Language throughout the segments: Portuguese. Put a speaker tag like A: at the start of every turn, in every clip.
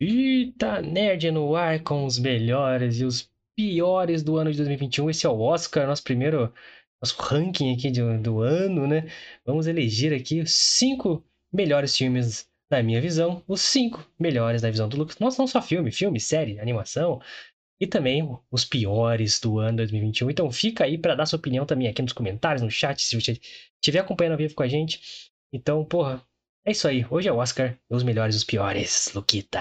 A: Eita, Nerd no ar com os melhores e os piores do ano de 2021. Esse é o Oscar, nosso primeiro nosso ranking aqui de, do ano, né? Vamos eleger aqui os cinco melhores filmes na minha visão, os cinco melhores na visão do Lucas. Nossa, não só filme, filme, série, animação e também os piores do ano 2021. Então fica aí para dar sua opinião também aqui nos comentários, no chat, se você estiver acompanhando ao vivo com a gente. Então, porra, é isso aí. Hoje é o Oscar, os melhores e os piores, Luquita.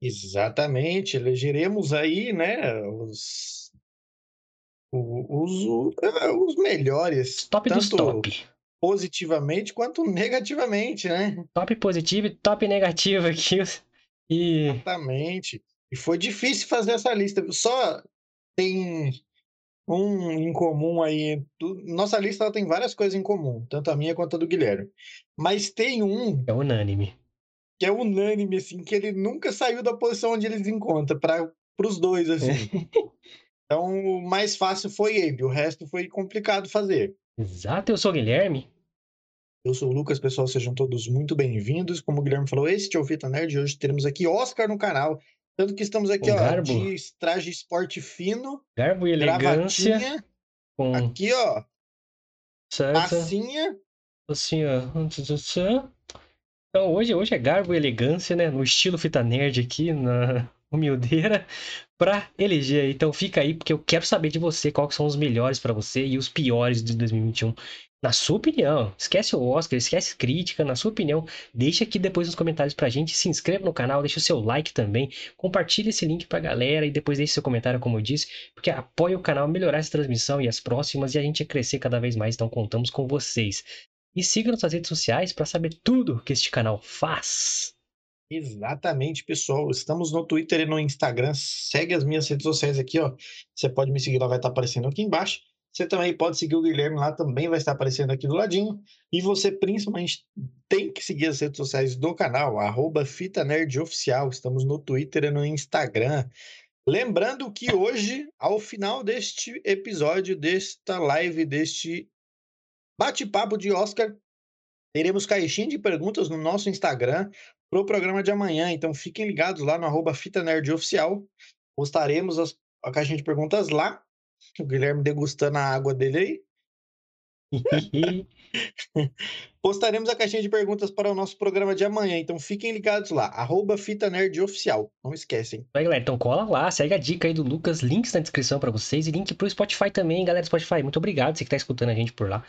B: Exatamente, elegeremos aí, né, os, os, os melhores.
A: Top dos top.
B: Positivamente quanto negativamente, né?
A: Top positivo e top negativo aqui. E...
B: Exatamente. E foi difícil fazer essa lista. Só tem um em comum aí. Nossa lista tem várias coisas em comum, tanto a minha quanto a do Guilherme. Mas tem um.
A: É unânime.
B: Que é unânime, assim, que ele nunca saiu da posição onde ele se encontra, para os dois, assim. então, o mais fácil foi ele, o resto foi complicado fazer.
A: Exato, eu sou o Guilherme.
B: Eu sou o Lucas, pessoal, sejam todos muito bem-vindos. Como o Guilherme falou, esse é o Fita Nerd. Hoje teremos aqui Oscar no canal. Tanto que estamos aqui, ó, garbo. de traje esporte fino.
A: Garbo e elegância.
B: Com... Aqui, ó.
A: Certo.
B: Massinha.
A: Assim, ó. Então, hoje, hoje é garbo e elegância, né? No estilo fita nerd aqui, na humildeira, pra eleger. Então, fica aí, porque eu quero saber de você quais são os melhores para você e os piores de 2021. Na sua opinião, esquece o Oscar, esquece crítica, na sua opinião, deixa aqui depois nos comentários pra gente, se inscreva no canal, deixa o seu like também, compartilhe esse link pra galera e depois deixe seu comentário, como eu disse, porque apoia o canal a melhorar essa transmissão e as próximas e a gente a crescer cada vez mais, então contamos com vocês. E siga nossas redes sociais para saber tudo que este canal faz.
B: Exatamente, pessoal. Estamos no Twitter e no Instagram. Segue as minhas redes sociais aqui, ó. Você pode me seguir lá, vai estar aparecendo aqui embaixo. Você também pode seguir o Guilherme lá, também vai estar aparecendo aqui do ladinho. E você principalmente tem que seguir as redes sociais do canal, arroba Fita Nerd Oficial. Estamos no Twitter e no Instagram. Lembrando que hoje, ao final deste episódio, desta live, deste bate-papo de Oscar, teremos caixinha de perguntas no nosso Instagram para o programa de amanhã. Então fiquem ligados lá no arroba Fita Nerd Oficial. Postaremos as, a caixinha de perguntas lá o Guilherme degustando a água dele aí. Postaremos a caixinha de perguntas para o nosso programa de amanhã, então fiquem ligados lá, arroba Fita Nerd Oficial, não esquecem.
A: Vai, galera, então cola lá, segue a dica aí do Lucas, links na descrição para vocês e link pro Spotify também, galera do Spotify, muito obrigado você que tá escutando a gente por lá.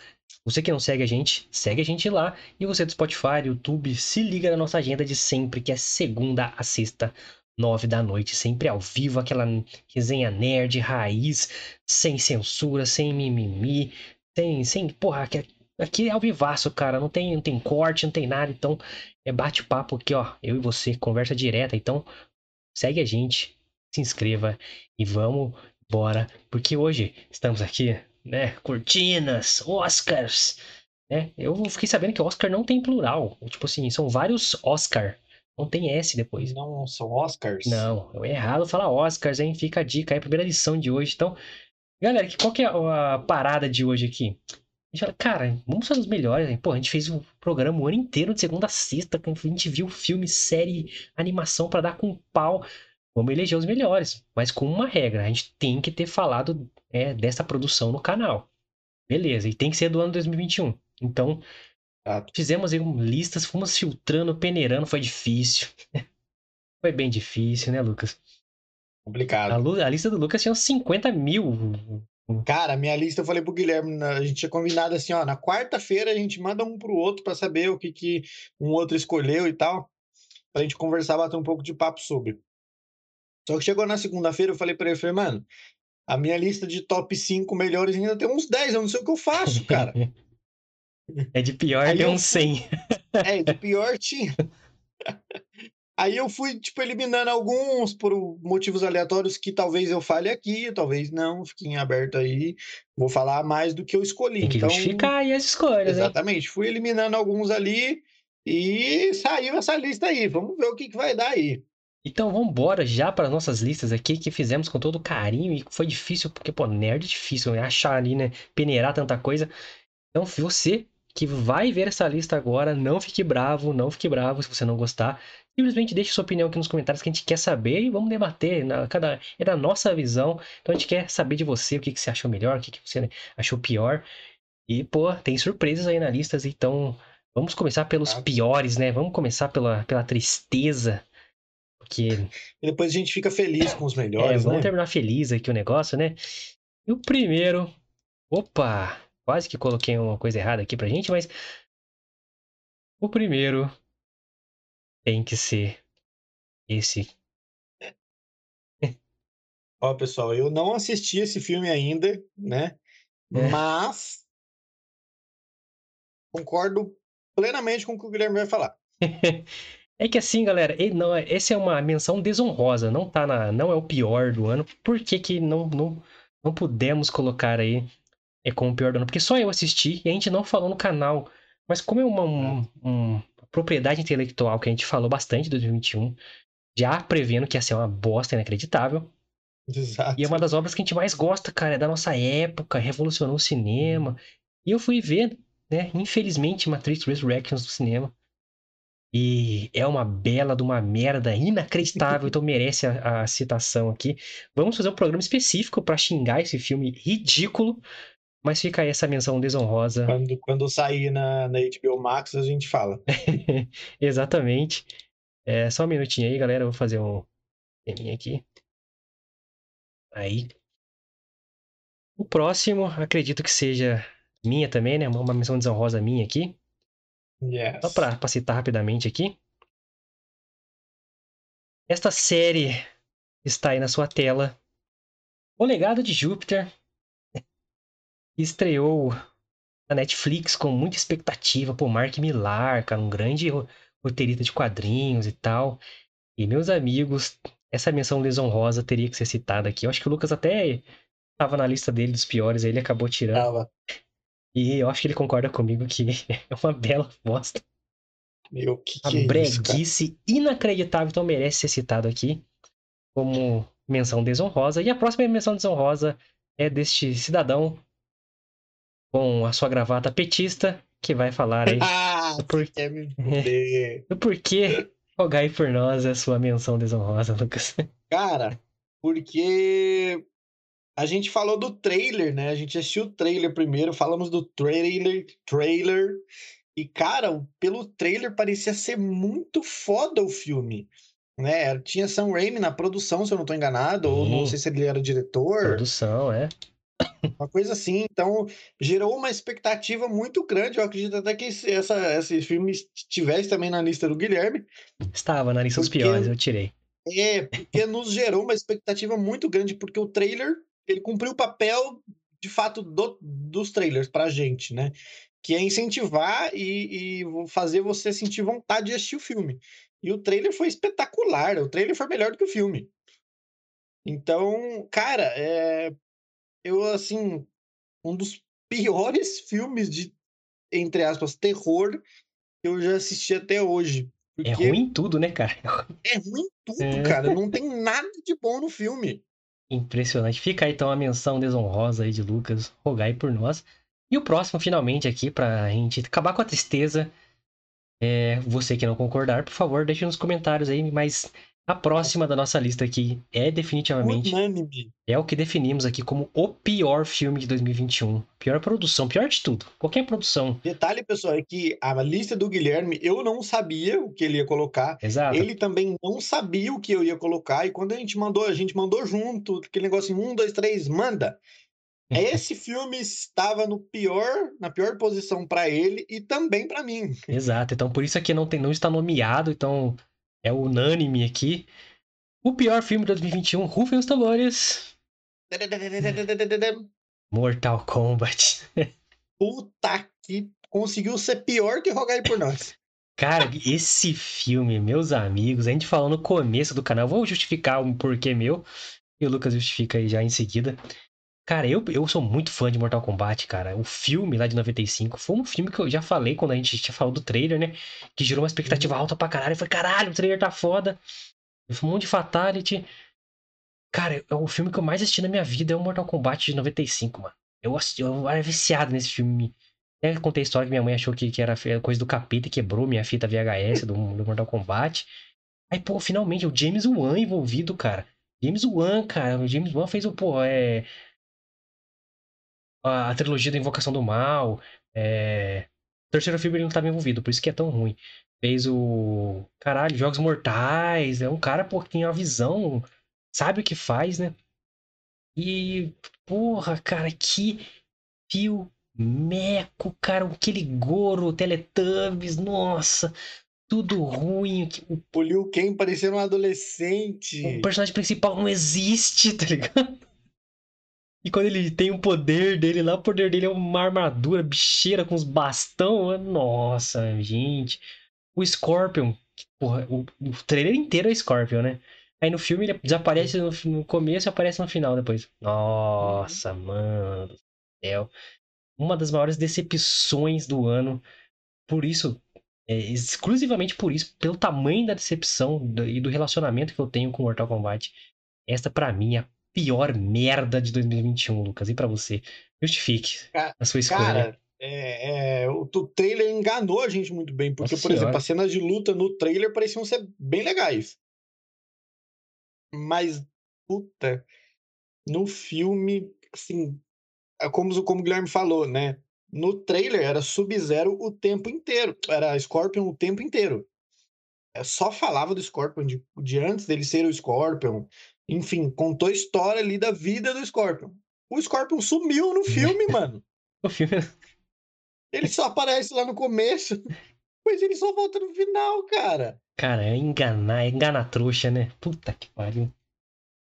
A: Você que não segue a gente, segue a gente lá, e você do Spotify, YouTube, se liga na nossa agenda de sempre, que é segunda a sexta, nove da noite, sempre ao vivo, aquela resenha nerd, raiz, sem censura, sem mimimi, sem, sem porra, aqui, aqui é ao vivaço, cara, não tem, não tem corte, não tem nada, então é bate-papo aqui, ó, eu e você, conversa direta, então segue a gente, se inscreva e vamos embora, porque hoje estamos aqui, né, cortinas, Oscars, né, eu fiquei sabendo que Oscar não tem plural, tipo assim, são vários Oscar, não tem S depois.
B: Não são Oscars?
A: Não, é errado falar Oscars, hein? Fica a dica aí, primeira lição de hoje. Então, galera, qual que é a parada de hoje aqui? A gente fala, cara, vamos ser os melhores. Hein? Pô, a gente fez um programa o ano inteiro, de segunda a sexta, a gente viu filme, série, animação para dar com pau. Vamos eleger os melhores, mas com uma regra, a gente tem que ter falado é, dessa produção no canal. Beleza, e tem que ser do ano 2021. Então, Fizemos aí listas, fomos filtrando, peneirando, foi difícil. foi bem difícil, né, Lucas?
B: Complicado.
A: A, a, lista do Lucas tinha uns 50 mil.
B: Cara, minha lista eu falei pro Guilherme, a gente tinha combinado assim, ó, na quarta-feira a gente manda um pro outro para saber o que, que um outro escolheu e tal, pra gente conversar, bater um pouco de papo sobre. Só que chegou na segunda-feira, eu falei pra ele, falei, mano, a minha lista de top 5 melhores ainda tem uns 10, eu não sei o que eu faço, cara.
A: É de pior Aí um 100.
B: É, de pior tinha. Aí eu fui, tipo, eliminando alguns por motivos aleatórios que talvez eu fale aqui, talvez não, fiquem aberto aí. Vou falar mais do que eu escolhi.
A: Tem que então, justificar aí as escolhas,
B: Exatamente. Hein? Fui eliminando alguns ali e saiu essa lista aí. Vamos ver o que, que vai dar aí.
A: Então vamos embora já para nossas listas aqui que fizemos com todo carinho e foi difícil, porque, pô, nerd é difícil, né? Achar ali, né? Peneirar tanta coisa. Então você que vai ver essa lista agora, não fique bravo, não fique bravo se você não gostar. Simplesmente deixe sua opinião aqui nos comentários que a gente quer saber e vamos debater. Na, cada, é da nossa visão. Então a gente quer saber de você o que, que você achou melhor, o que, que você achou pior. E, pô, tem surpresas aí na lista, então vamos começar pelos ah. piores, né? Vamos começar pela, pela tristeza. Porque.
B: E depois a gente fica feliz com os melhores. É,
A: vamos
B: né?
A: terminar feliz aqui o negócio, né? E o primeiro. Opa! Quase que coloquei uma coisa errada aqui pra gente, mas. O primeiro tem que ser esse.
B: Ó, pessoal, eu não assisti esse filme ainda, né? É. Mas concordo plenamente com o que o Guilherme vai falar.
A: é que assim, galera, não, esse é uma menção desonrosa, não tá na, não é o pior do ano. Por que, que não, não, não pudemos colocar aí é como o pior do ano? Porque só eu assisti e a gente não falou no canal. Mas como é uma, um, é. um, propriedade intelectual que a gente falou bastante em 2021, já prevendo que ia ser uma bosta inacreditável.
B: Exato.
A: E é uma das obras que a gente mais gosta, cara, é da nossa época, revolucionou o cinema. E eu fui ver, né, infelizmente, Matrix Resurrections no cinema. E é uma bela de uma merda inacreditável, então merece a, a, citação aqui. Vamos fazer um programa específico para xingar esse filme ridículo, mas fica aí essa menção desonrosa.
B: Quando, quando sair na, na HBO Max, a gente fala.
A: Exatamente. É, só um minutinho aí, galera. Eu vou fazer um teminha aqui. Aí. O próximo, acredito que seja minha também, né? Uma menção desonrosa minha aqui.
B: Yes.
A: Só pra, pra citar rapidamente aqui. Esta série está aí na sua tela. O Legado de Júpiter estreou na Netflix com muita expectativa. Pô, Mark Millar, cara, um grande roteirista de quadrinhos e tal. E meus amigos, essa menção desonrosa teria que ser citada aqui. Eu acho que o Lucas até estava na lista dele dos piores, aí ele acabou tirando.
B: Tava.
A: E eu acho que ele concorda comigo que é uma bela bosta.
B: Meu, que,
A: que a
B: é
A: breguice
B: isso,
A: inacreditável, então merece ser citado aqui como menção desonrosa. E a próxima menção desonrosa é deste cidadão com a sua gravata petista, que vai falar aí
B: ah, do, por...
A: do porquê rogai por nós a sua menção desonrosa, Lucas.
B: Cara, porque a gente falou do trailer, né? A gente assistiu o trailer primeiro, falamos do trailer, trailer, e cara, pelo trailer parecia ser muito foda o filme. Né? Tinha Sam Raimi na produção, se eu não estou enganado, Sim. ou não sei se ele era o diretor.
A: Produção, é.
B: Uma coisa assim, então gerou uma expectativa muito grande. Eu acredito até que esse, essa, esse filme estivesse também na lista do Guilherme.
A: Estava na lista dos piores, eu tirei.
B: É, porque nos gerou uma expectativa muito grande, porque o trailer ele cumpriu o papel de fato do, dos trailers pra gente, né? Que é incentivar e, e fazer você sentir vontade de assistir o filme. E o trailer foi espetacular, o trailer foi melhor do que o filme. Então, cara, é, eu, assim, um dos piores filmes de, entre aspas, terror que eu já assisti até hoje.
A: É ruim tudo, né, cara?
B: É ruim tudo, é. cara. Não tem nada de bom no filme.
A: Impressionante. Fica aí então a menção desonrosa aí de Lucas, rogai por nós. E o próximo, finalmente, aqui, pra gente acabar com a tristeza. É, você que não concordar, por favor, deixe nos comentários aí, mas a próxima da nossa lista aqui é definitivamente.
B: Unânime.
A: É o que definimos aqui como o pior filme de 2021. Pior produção, pior de tudo. Qualquer produção.
B: Detalhe, pessoal, é que a lista do Guilherme eu não sabia o que ele ia colocar.
A: Exato.
B: Ele também não sabia o que eu ia colocar. E quando a gente mandou, a gente mandou junto, aquele negócio em um, dois, três, manda. Esse filme estava no pior, na pior posição para ele e também para mim.
A: Exato. Então por isso aqui não tem, não está nomeado. Então é unânime aqui. O pior filme de 2021, rufem os tambores. Mortal Kombat.
B: Puta que conseguiu ser pior que Rogai por Nós.
A: Cara, esse filme, meus amigos, a gente falou no começo do canal, vou justificar um porquê meu, e o Lucas justifica aí já em seguida. Cara, eu, eu sou muito fã de Mortal Kombat, cara. O filme lá de 95 foi um filme que eu já falei quando a gente tinha falado do trailer, né? Que gerou uma expectativa uhum. alta pra caralho. Eu falei, caralho, o trailer tá foda. Foi um monte de Fatality. Cara, é o filme que eu mais assisti na minha vida é o Mortal Kombat de 95, mano. Eu, assisti, eu era viciado nesse filme. Até contei a história que minha mãe achou que, que era coisa do capeta e quebrou minha fita VHS do, do Mortal Kombat. Aí, pô, finalmente, o James Wan envolvido, cara. James Wan, cara. O James Wan fez o, pô, é. A, a trilogia da Invocação do Mal. É. O terceiro filme ele não estava envolvido, por isso que é tão ruim. Fez o. Caralho, Jogos Mortais. É um cara, pô, que tem uma visão. Sabe o que faz, né? E. Porra, cara, que fio meco, cara. Aquele Goro, Teletubbies, nossa tudo ruim.
B: O, o Liu Kang parecendo um adolescente.
A: O personagem principal não existe, tá ligado? E quando ele tem o poder dele lá, o poder dele é uma armadura bicheira com os bastão. Nossa, gente. O Scorpion, porra, o, o trailer inteiro é Scorpion, né? Aí no filme ele desaparece no, no começo e aparece no final depois. Nossa, mano do céu. Uma das maiores decepções do ano. Por isso, é, exclusivamente por isso, pelo tamanho da decepção do, e do relacionamento que eu tenho com Mortal Kombat. Esta, para mim, é a pior merda de 2021, Lucas. E para você? Justifique a sua escolha. Cara,
B: é, é, o, o, trailer enganou a gente muito bem, porque, Nossa por senhora. exemplo, as cenas de luta no trailer pareciam ser bem legais. Mas, puta, no filme, assim, é como, como o Guilherme falou, né? No trailer era Sub-Zero o tempo inteiro. Era Scorpion o tempo inteiro. É, só falava do Scorpion de, de antes dele ser o Scorpion. Enfim, contou a história ali da vida do Scorpion. O Scorpion sumiu no filme, mano.
A: o filme.
B: Ele só aparece lá no começo, mas ele só volta no final, cara.
A: Cara, é enganar, é enganar trouxa, né? Puta que pariu.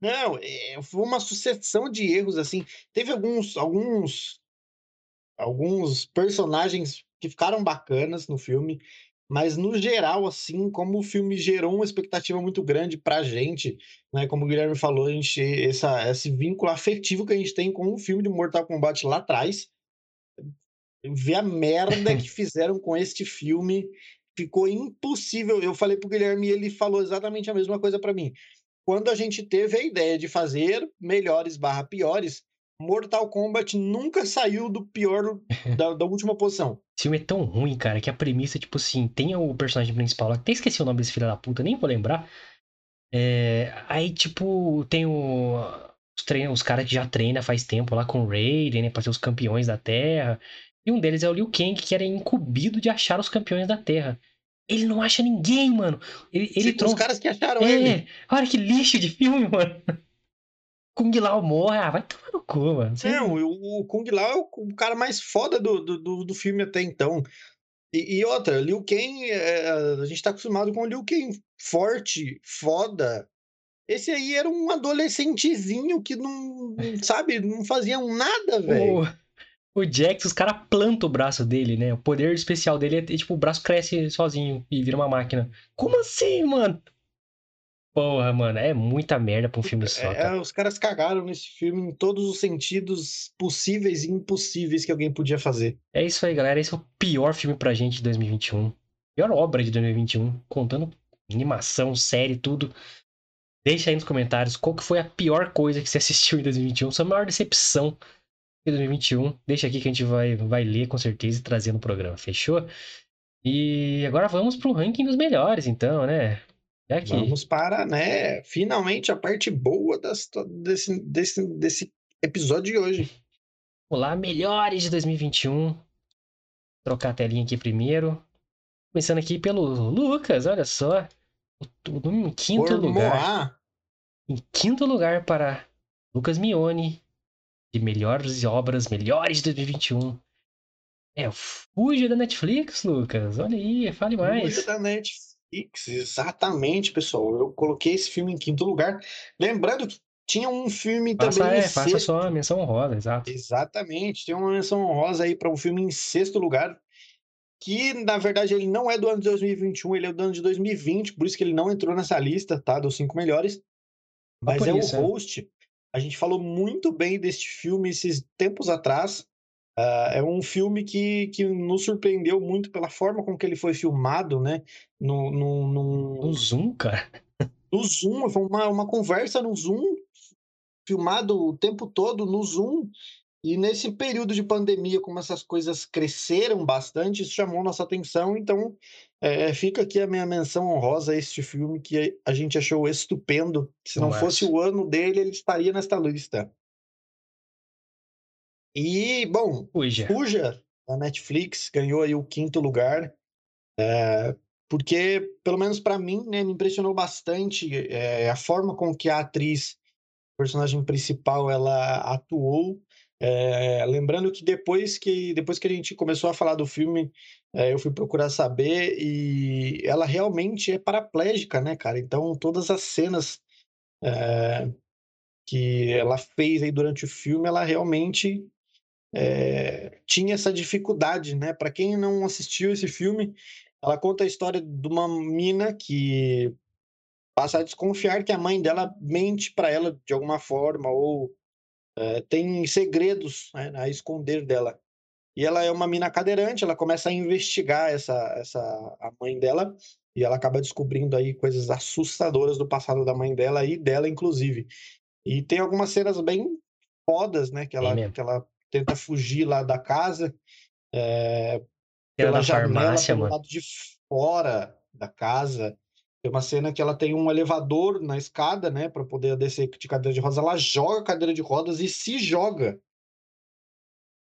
B: Não, é, foi uma sucessão de erros, assim. Teve alguns, alguns alguns personagens que ficaram bacanas no filme, mas no geral, assim, como o filme gerou uma expectativa muito grande pra gente, né? Como o Guilherme falou, a gente, essa, esse vínculo afetivo que a gente tem com o filme de Mortal Kombat lá atrás, ver a merda que fizeram com este filme ficou impossível. Eu falei pro Guilherme e ele falou exatamente a mesma coisa para mim. Quando a gente teve a ideia de fazer melhores barra piores, Mortal Kombat nunca saiu do pior da, da última posição.
A: Esse filme é tão ruim, cara, que a premissa, tipo assim, tem o personagem principal lá, até esqueci o nome desse filho da puta, nem vou lembrar. É, aí, tipo, tem o, os, treino, os caras que já treina faz tempo lá com o Raiden, né, pra ser os campeões da Terra. E um deles é o Liu Kang, que era incumbido de achar os campeões da Terra. Ele não acha ninguém, mano. Ele, ele
B: Os caras que acharam é, ele.
A: Olha que lixo de filme, mano. Kung Lao morre, ah, vai tomar no cu, mano.
B: Não, o, o Kung Lao é o cara mais foda do, do, do filme até então. E, e outra, Liu Kang, é, a gente tá acostumado com o Liu Kang forte, foda. Esse aí era um adolescentezinho que não, sabe, não fazia nada, velho.
A: O, o Jax, os caras plantam o braço dele, né? O poder especial dele é, tipo, o braço cresce sozinho e vira uma máquina. Como assim, mano? Porra, mano, é muita merda pra um filme só.
B: É, os caras cagaram nesse filme em todos os sentidos possíveis e impossíveis que alguém podia fazer.
A: É isso aí, galera. Esse é o pior filme pra gente de 2021. Pior obra de 2021. Contando animação, série, tudo. Deixa aí nos comentários qual que foi a pior coisa que você assistiu em 2021. Sua maior decepção de 2021. Deixa aqui que a gente vai, vai ler com certeza e trazer no programa. Fechou? E agora vamos pro ranking dos melhores, então, né?
B: É aqui. Vamos para, né, finalmente a parte boa das, desse, desse, desse episódio de hoje.
A: Olá, melhores de 2021. Vou trocar a telinha aqui primeiro. Começando aqui pelo Lucas, olha só. Em quinto Por lugar. Moar. Em quinto lugar para Lucas Mione. De melhores obras, melhores de 2021. É o Fuja da Netflix, Lucas. Olha aí, fale mais.
B: Fuja da Netflix exatamente, pessoal. Eu coloquei esse filme em quinto lugar. Lembrando que tinha um filme
A: faça,
B: também.
A: É, faça sexto... só a menção honrosa, exato.
B: Exatamente. Tem uma menção honrosa aí para um filme em sexto lugar. Que, na verdade, ele não é do ano de 2021, ele é do ano de 2020, por isso que ele não entrou nessa lista, tá? Dos cinco melhores. Mas é isso, o host. É. A gente falou muito bem deste filme esses tempos atrás. Uh, é um filme que, que nos surpreendeu muito pela forma com que ele foi filmado, né? No, no, no...
A: no Zoom, cara.
B: No Zoom, foi uma, uma conversa no Zoom, filmado o tempo todo no Zoom. E nesse período de pandemia, como essas coisas cresceram bastante, isso chamou nossa atenção. Então, é, fica aqui a minha menção honrosa a este filme que a gente achou estupendo. Se não
A: Massa.
B: fosse o ano dele, ele estaria nesta lista. E, bom,
A: Fuja.
B: Fuja, da Netflix, ganhou aí o quinto lugar. É, porque, pelo menos para mim, né, me impressionou bastante é, a forma com que a atriz, personagem principal, ela atuou. É, lembrando que depois que depois que a gente começou a falar do filme, eu fui procurar saber e ela realmente é paraplégica, né, cara? Então todas as cenas que ela fez aí durante o filme, ela realmente é, tinha essa dificuldade, né? Para quem não assistiu esse filme, ela conta a história de uma mina que passa a desconfiar que a mãe dela mente para ela de alguma forma ou é, tem segredos né, a esconder dela. E ela é uma mina cadeirante, ela começa a investigar essa, essa a mãe dela e ela acaba descobrindo aí coisas assustadoras do passado da mãe dela e dela inclusive. E tem algumas cenas bem fodas, né, que ela que ela tenta fugir lá da casa é, pela janela
A: farmácia,
B: pelo
A: mano.
B: lado de fora da casa. Tem uma cena que ela tem um elevador na escada, né, para poder descer de cadeira de rodas. Ela joga a cadeira de rodas e se joga.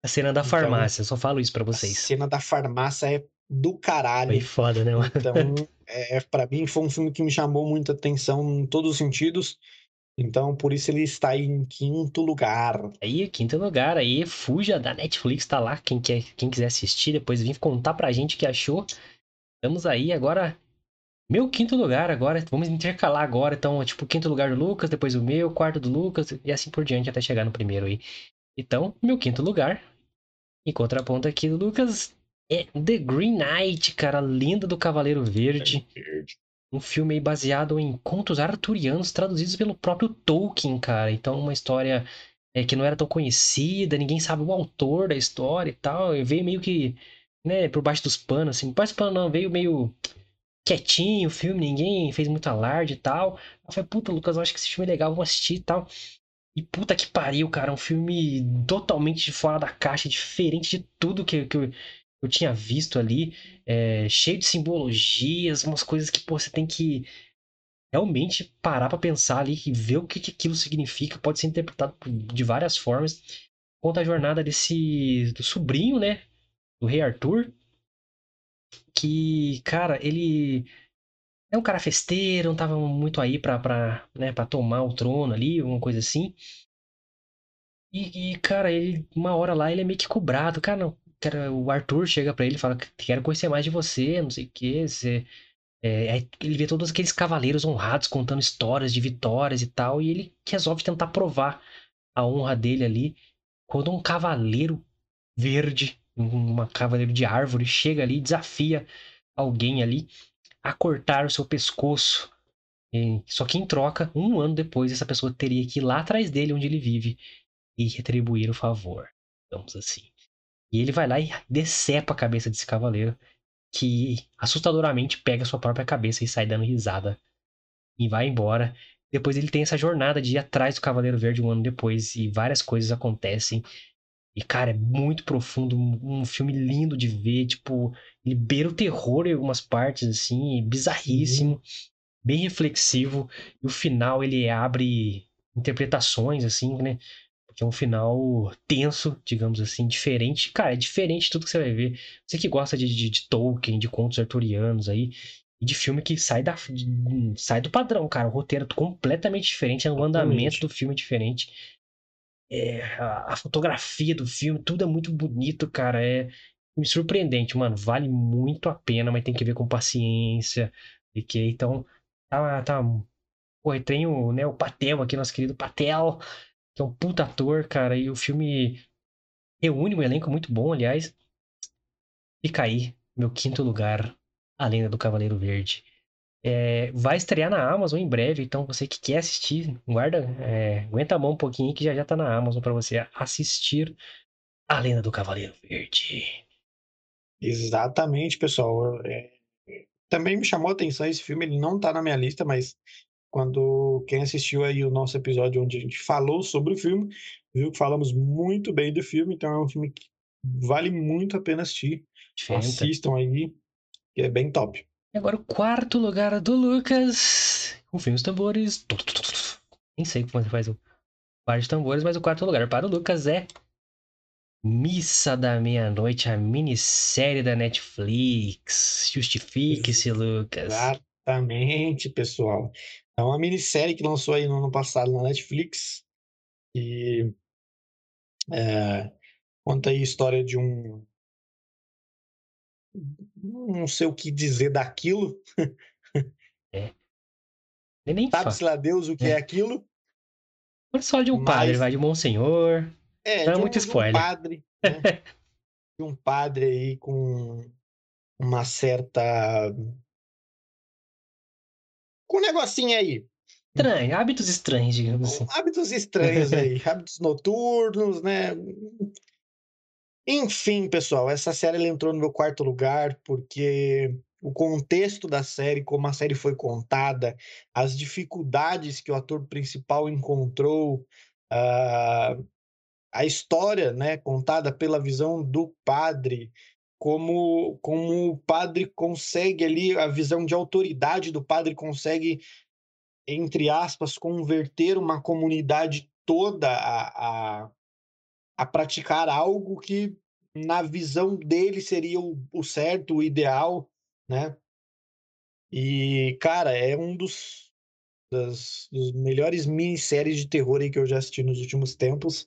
A: A cena da
B: Então,
A: farmácia, só falo isso pra
B: A
A: vocês.
B: cena da farmácia é do
A: Foi
B: caralho.
A: foda, né, mano?
B: Então, é, para mim foi um filme que me chamou muita atenção em todos os sentidos. Então, por isso ele está em quinto lugar.
A: Aí, quinto lugar, aí, Fuja da Netflix, tá lá. Quem, quer, quem quiser assistir, depois vir contar pra gente o que achou. Estamos aí agora. Meu quinto lugar agora. Vamos intercalar agora. Então, tipo, quinto lugar do Lucas, depois o meu, quarto do Lucas, e assim por diante até chegar no primeiro aí. Então, meu quinto lugar. Em contraponto aqui do Lucas é The Green Knight, cara, a lenda do Cavaleiro Verde. Um filme baseado em contos arturianos traduzidos pelo próprio Tolkien, cara. Então, uma história é, que não era tão conhecida, ninguém sabe o autor da história e tal. E veio meio que, né, por baixo dos panos, assim. Por baixo dos panos não, veio meio quietinho o filme, ninguém fez muito alarde e tal. Eu falei, puta, Lucas, eu acho que esse filme é legal, vou assistir e tal. E puta que pariu, cara, um filme totalmente fora da caixa, diferente de tudo que, que eu, eu tinha visto ali, é, cheio de simbologias, umas coisas que pô, você tem que realmente parar pra pensar ali e ver o que, que aquilo significa. Pode ser interpretado de várias formas. Conta a jornada desse do sobrinho, né, do rei Arthur, que, cara, ele é um cara festeiro, não tava muito aí pra, pra, né, pra tomar o trono ali, alguma coisa assim. E, e, cara, ele, uma hora lá, ele é meio que cobrado. Cara, não, cara, o Arthur chega pra ele e fala: Quero conhecer mais de você, não sei o que. Você... É, ele vê todos aqueles cavaleiros honrados contando histórias de vitórias e tal, e ele resolve tentar provar a honra dele ali. Quando um cavaleiro verde, um cavaleiro de árvore, chega ali e desafia alguém ali a cortar o seu pescoço. E, só que em troca, um ano depois, essa pessoa teria que ir lá atrás dele, onde ele vive, e retribuir o favor. Vamos assim. E ele vai lá e decepa a cabeça desse cavaleiro, que assustadoramente pega sua própria cabeça e sai dando risada. E vai embora. Depois ele tem essa jornada de ir atrás do Cavaleiro Verde um ano depois, e várias coisas acontecem. E, cara, é muito profundo, um filme lindo de ver, tipo, ele beira o terror em algumas partes, assim, bizarríssimo, bem reflexivo. E o final, ele abre interpretações, assim, né? Porque é um final tenso, digamos assim, diferente. Cara, é diferente de tudo que você vai ver. Você que gosta de, de, de Tolkien, de contos arturianos aí, e de filme que sai, da, de, sai do padrão, cara. O roteiro é completamente diferente, o andamento do filme é diferente. É, a, a, fotografia do filme, tudo é muito bonito, cara. É me surpreendente, mano. Vale muito a pena, mas tem que ver com paciência. E que então tá, tá. Pô, tem o, né, o Patel aqui, nosso querido Patel, que é um puta ator, cara. E o filme reúne um elenco muito bom, aliás. Fica aí, meu quinto lugar, A Lenda do Cavaleiro Verde. É, vai estrear na Amazon em breve, então você que quer assistir, guarda, é, aguenta a mão um pouquinho que já já tá na Amazon para você assistir A Lenda do Cavaleiro Verde.
B: Exatamente, pessoal. É, também me chamou a atenção esse filme, ele não tá na minha lista, mas Quando quem assistiu aí o nosso episódio onde a gente falou sobre o filme, viu que falamos muito bem do filme, então é um filme que vale muito a pena assistir.
A: Fenta.
B: Assistam aí, que é bem top.
A: E agora o quarto lugar do Lucas. Confirma os tambores. Nem sei como você faz o par de tambores, mas o quarto lugar para o Lucas é Missa da Meia-Noite, a minissérie da Netflix. Justifique-se, Lucas.
B: Exatamente, pessoal. É uma minissérie que lançou aí no ano passado na Netflix. E é, conta aí a história de um. Não sei o que dizer daquilo.
A: É. Nem
B: Sabe-se lá Deus o que é, é aquilo.
A: Só de um Mas... padre, vai de Monsenhor.
B: É,
A: Não
B: é
A: muito
B: um,
A: spoiler.
B: De um padre, né? de um padre aí com uma certa. Com um negocinho aí.
A: Estranho, hábitos estranhos, digamos assim.
B: Hábitos estranhos aí, hábitos noturnos, né? Enfim, pessoal, essa série ela entrou no meu quarto lugar porque o contexto da série, como a série foi contada, as dificuldades que o ator principal encontrou, uh, a história, né, contada pela visão do padre, como como o padre consegue ali a visão de autoridade do padre consegue entre aspas converter uma comunidade toda a, a, a praticar algo que na visão dele seria o, o certo, o ideal, né? E cara, é um dos das, dos melhores minisséries de terror aí que eu já assisti nos últimos tempos.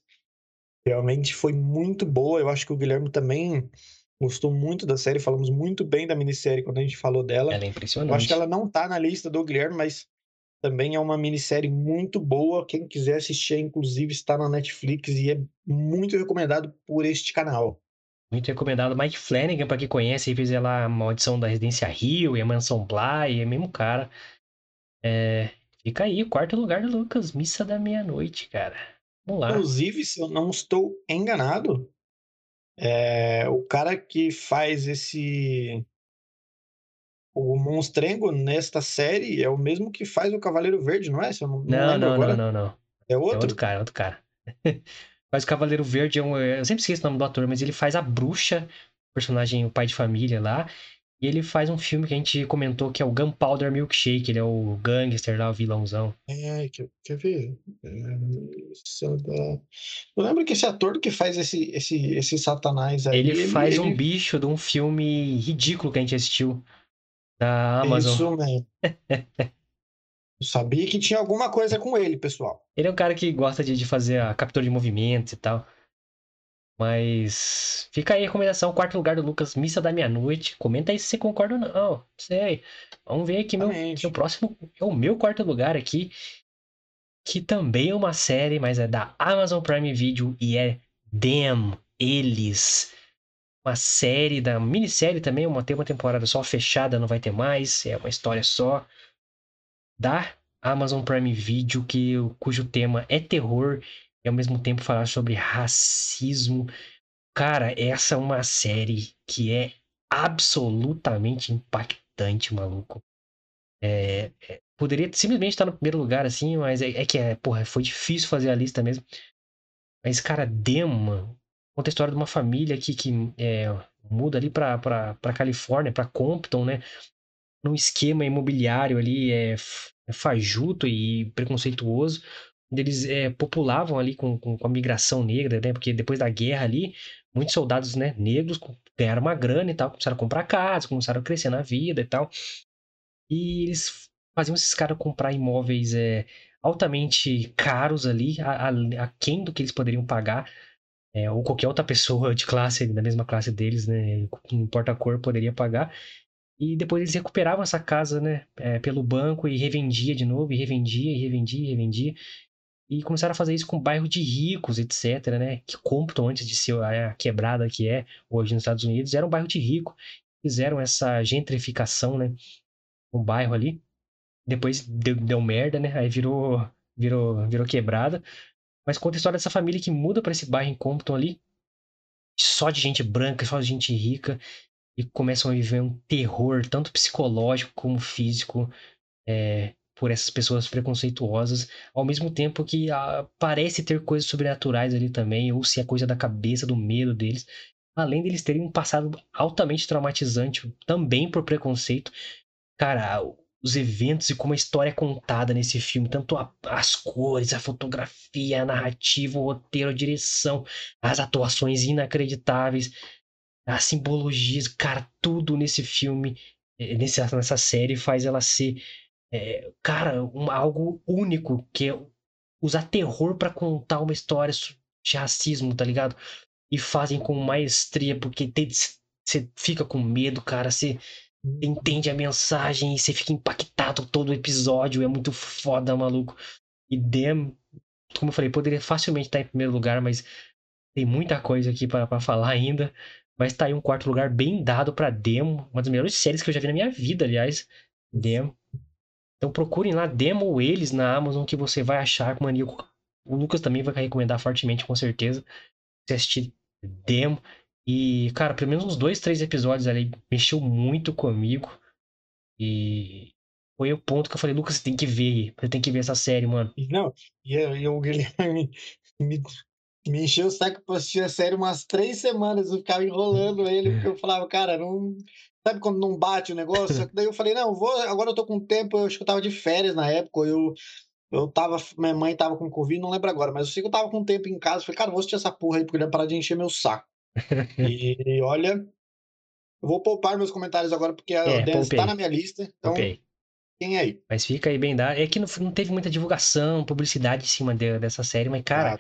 B: Realmente foi muito boa. Eu acho que o Guilherme também gostou muito da série. Falamos muito bem da minissérie quando a gente falou dela.
A: Ela é impressionante.
B: Eu acho que ela não tá na lista do Guilherme, mas também é uma minissérie muito boa. Quem quiser assistir, inclusive, está na Netflix e é muito recomendado por este canal.
A: Muito recomendado. Mike Flanagan, para quem conhece, fez lá a maldição da Residência Rio e a Mansão Bly, é mesmo cara. É... Fica aí, quarto lugar do Lucas, Missa da Meia-Noite, cara. Vamos lá.
B: Inclusive, se eu não estou enganado, é, o cara que faz esse. O Monstrengo nesta série é o mesmo que faz o Cavaleiro Verde, não é? Eu não,
A: não,
B: não,
A: não, não, não,
B: É outro? É
A: outro cara, outro cara. faz o Cavaleiro Verde, é um, eu sempre esqueço o nome do ator, mas ele faz a bruxa, personagem, o pai de família lá. E ele faz um filme que a gente comentou que é o Gunpowder Milkshake. Ele é o gangster lá, o vilãozão.
B: É, quer, quer ver? É, eu lembro que esse ator que faz esse, esse, esse satanás aí.
A: Ele,
B: ele
A: faz
B: ele...
A: um bicho de um filme ridículo que a gente assistiu. Da Amazon.
B: Isso mesmo. eu sabia que tinha alguma coisa com ele, pessoal.
A: Ele é um cara que gosta de, de fazer a captura de movimentos e tal. Mas fica aí a recomendação, quarto lugar do Lucas, Missa da Meia-Noite. Comenta aí se você concorda ou não. Não sei. Vamos ver aqui meu, meu próximo. É o meu quarto lugar aqui. Que também é uma série, mas é da Amazon Prime Video e é Them, Eles. Uma série da minissérie também, uma, tem uma temporada só fechada, não vai ter mais. É uma história só da Amazon Prime Video, que, cujo tema é terror e ao mesmo tempo falar sobre racismo. Cara, essa é uma série que é absolutamente impactante, maluco. É, é, poderia simplesmente estar no primeiro lugar, assim, mas é, é, que é, porra, foi difícil fazer a lista mesmo. Mas, cara, Dema conta a história de uma família que, que é, muda ali pra, pra, pra Califórnia, pra Compton, né? Num esquema imobiliário ali é, é fajuto e preconceituoso eles é, populavam ali com, com, com, a migração negra, né? Porque depois da guerra ali, muitos soldados né, negros ganharam uma grana e tal, começaram a comprar casa, começaram a crescer na vida e tal. E eles faziam esses caras comprar imóveis é, altamente caros ali, a, a, a, quem do que eles poderiam pagar, é, ou qualquer outra pessoa de classe, da mesma classe deles, né? Não importa a cor, poderia pagar. E depois eles recuperavam essa casa, né, é, pelo banco e revendia de novo, e revendia, e revendia, e revendia. E começaram a fazer isso com bairro de ricos, etc, né? Que Compton, antes de ser a quebrada que é hoje nos Estados Unidos, era um bairro de rico. Fizeram essa gentrificação, né? Um bairro ali. Depois deu, deu merda, né? Aí virou, virou, virou quebrada. Mas conta a história dessa família que muda para esse bairro em Compton ali. Só de gente branca, só de gente rica. E começam a viver um terror, tanto psicológico como físico. É, por essas pessoas preconceituosas, ao mesmo tempo que ah, parece ter coisas sobrenaturais ali também, ou se é coisa da cabeça, do medo deles. Além deles terem um passado altamente traumatizante, também por preconceito. Cara, os eventos e como a história é contada nesse filme, tanto a, as cores, a fotografia, a narrativa, o roteiro, a direção, as atuações inacreditáveis, as simbologias, cara, tudo nesse filme, eh, nessa, nessa série faz ela ser, é, cara, um, algo único, que é usar terror para contar uma história de racismo, tá ligado? E fazem com maestria, porque você fica com medo, cara, você entende a mensagem e você fica impactado todo o episódio. É muito foda, maluco. E Dem, como eu falei, poderia facilmente estar em primeiro lugar, mas tem muita coisa aqui para falar ainda. Mas tá aí um quarto lugar bem dado para Demo, uma das melhores séries que eu já vi na minha vida, aliás. Demo. Então procurem lá Demo eles na Amazon que você vai achar maníaco. O Lucas também vai recomendar fortemente, com certeza. Você assistir Demo. E, cara, pelo menos uns dois, três episódios ali mexeu muito comigo. E foi o ponto que eu falei, Lucas, você tem que ver, você tem que ver essa série, mano.
B: Não, e, e o Guilherme me, me encheu o saco pra assistir a série umas três semanas, eu ficava enrolando ele, porque eu falava, cara, não. Sabe quando não bate o negócio? Daí eu falei, não, vou, agora eu tô com tempo, eu acho que eu tava de férias na época, eu, eu tava, minha mãe tava com Covid, não lembro agora, mas eu sei que eu tava com tempo em casa, falei, cara, vou assistir essa porra aí, porque ele ia parar de encher meu saco e olha, eu vou poupar meus comentários agora, porque a é, Dance está na minha lista. Então, poupei. quem é aí?
A: Mas fica aí bem dado. É que não, não teve muita divulgação, publicidade em cima de, dessa série, mas, cara,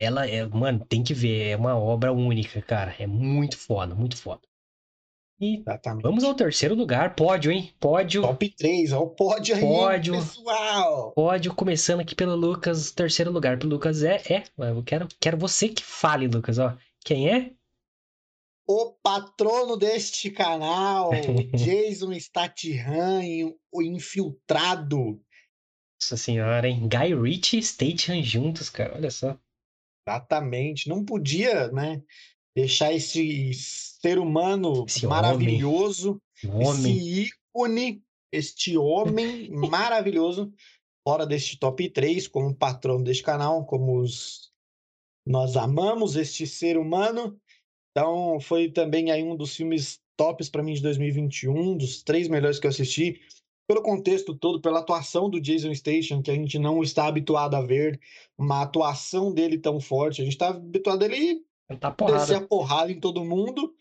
A: ela é, mano, tem que ver, é uma obra única, cara. É muito foda, muito foda. E Exatamente. vamos ao terceiro lugar, pódio, hein? Pódio.
B: Top 3, ó, o pódio aí, pódio, pessoal.
A: Pódio, começando aqui pelo Lucas, terceiro lugar pro Lucas é, é, eu quero, quero você que fale, Lucas, ó. Quem é?
B: o patrono deste canal, Jason Statham, o infiltrado.
A: Nossa senhora, hein? Guy Ritchie e Statham juntos, cara, olha só.
B: Exatamente, não podia, né, deixar esse ser humano esse maravilhoso, homem. esse ícone, este homem maravilhoso, fora deste top 3, como patrono deste canal, como os... nós amamos este ser humano, então, foi também aí um dos filmes tops para mim de 2021, dos três melhores que eu assisti, pelo contexto todo, pela atuação do Jason Station, que a gente não está habituado a ver, uma atuação dele tão forte. A gente está habituado a ele
A: tá descer
B: a porrada em todo mundo,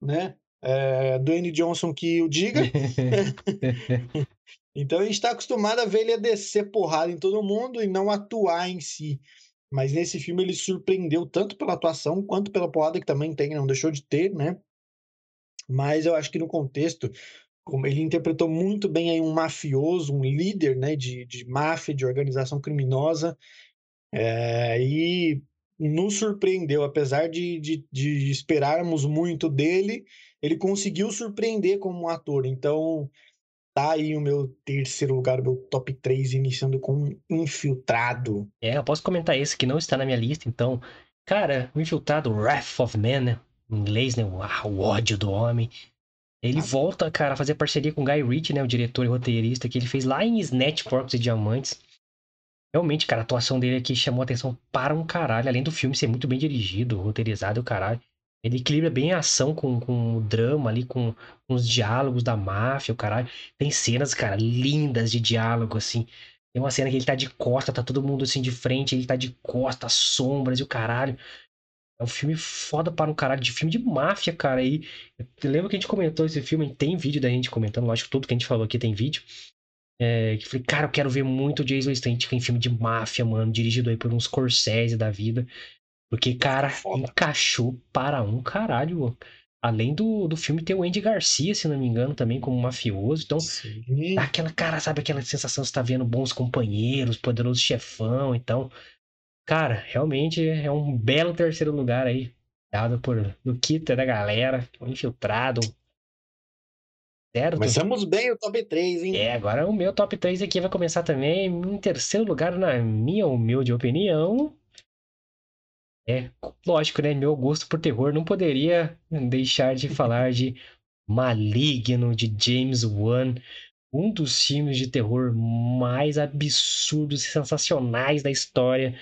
B: né? É, Dwayne Johnson que o diga. então a gente está acostumado a ver ele a descer porrada em todo mundo e não atuar em si. Mas nesse filme ele surpreendeu tanto pela atuação quanto pela porrada que também tem, não deixou de ter, né? Mas eu acho que no contexto, como ele interpretou muito bem aí um mafioso, um líder, né, de, de máfia, de organização criminosa, é, e nos surpreendeu, apesar de, de, de esperarmos muito dele, ele conseguiu surpreender como um ator. Então, Tá aí o meu terceiro lugar, o meu top 3, iniciando com Infiltrado.
A: É, eu posso comentar esse que não está na minha lista, então. Cara, o Infiltrado, Wrath of Man, né? Em inglês, né? O ódio do homem. Ele ah. volta, cara, a fazer parceria com o Guy Ritchie, né? O diretor e roteirista que ele fez lá em Snatch, Porcos e Diamantes. Realmente, cara, a atuação dele aqui chamou atenção para um caralho. Além do filme ser muito bem dirigido, roteirizado o caralho. Ele equilibra bem a ação com, com o drama ali, com, com os diálogos da máfia, o caralho. Tem cenas, cara, lindas de diálogo, assim. Tem uma cena que ele tá de costa, tá todo mundo assim de frente, ele tá de costa, sombras e o caralho. É um filme foda para um caralho, de filme de máfia, cara. E eu lembro que a gente comentou esse filme, tem vídeo da gente comentando, lógico, tudo que a gente falou aqui tem vídeo. É, que falei, cara, eu quero ver muito Jason Statham em filme de máfia, mano, dirigido aí por uns Scorsese da vida. Porque, cara, Foda. encaixou para um caralho. Além do, do filme ter o Andy Garcia, se não me engano, também como mafioso. Então, Sim. dá aquela, cara, sabe aquela sensação de estar tá vendo bons companheiros, poderoso chefão. Então, cara, realmente é um belo terceiro lugar aí, dado por Kita da galera, infiltrado.
B: Certo? Começamos bem o top 3, hein?
A: É, agora o meu top 3 aqui vai começar também. Em terceiro lugar, na minha humilde opinião, é, lógico, né? Meu gosto por terror não poderia deixar de falar de Maligno, de James Wan. um dos filmes de terror mais absurdos e sensacionais da história.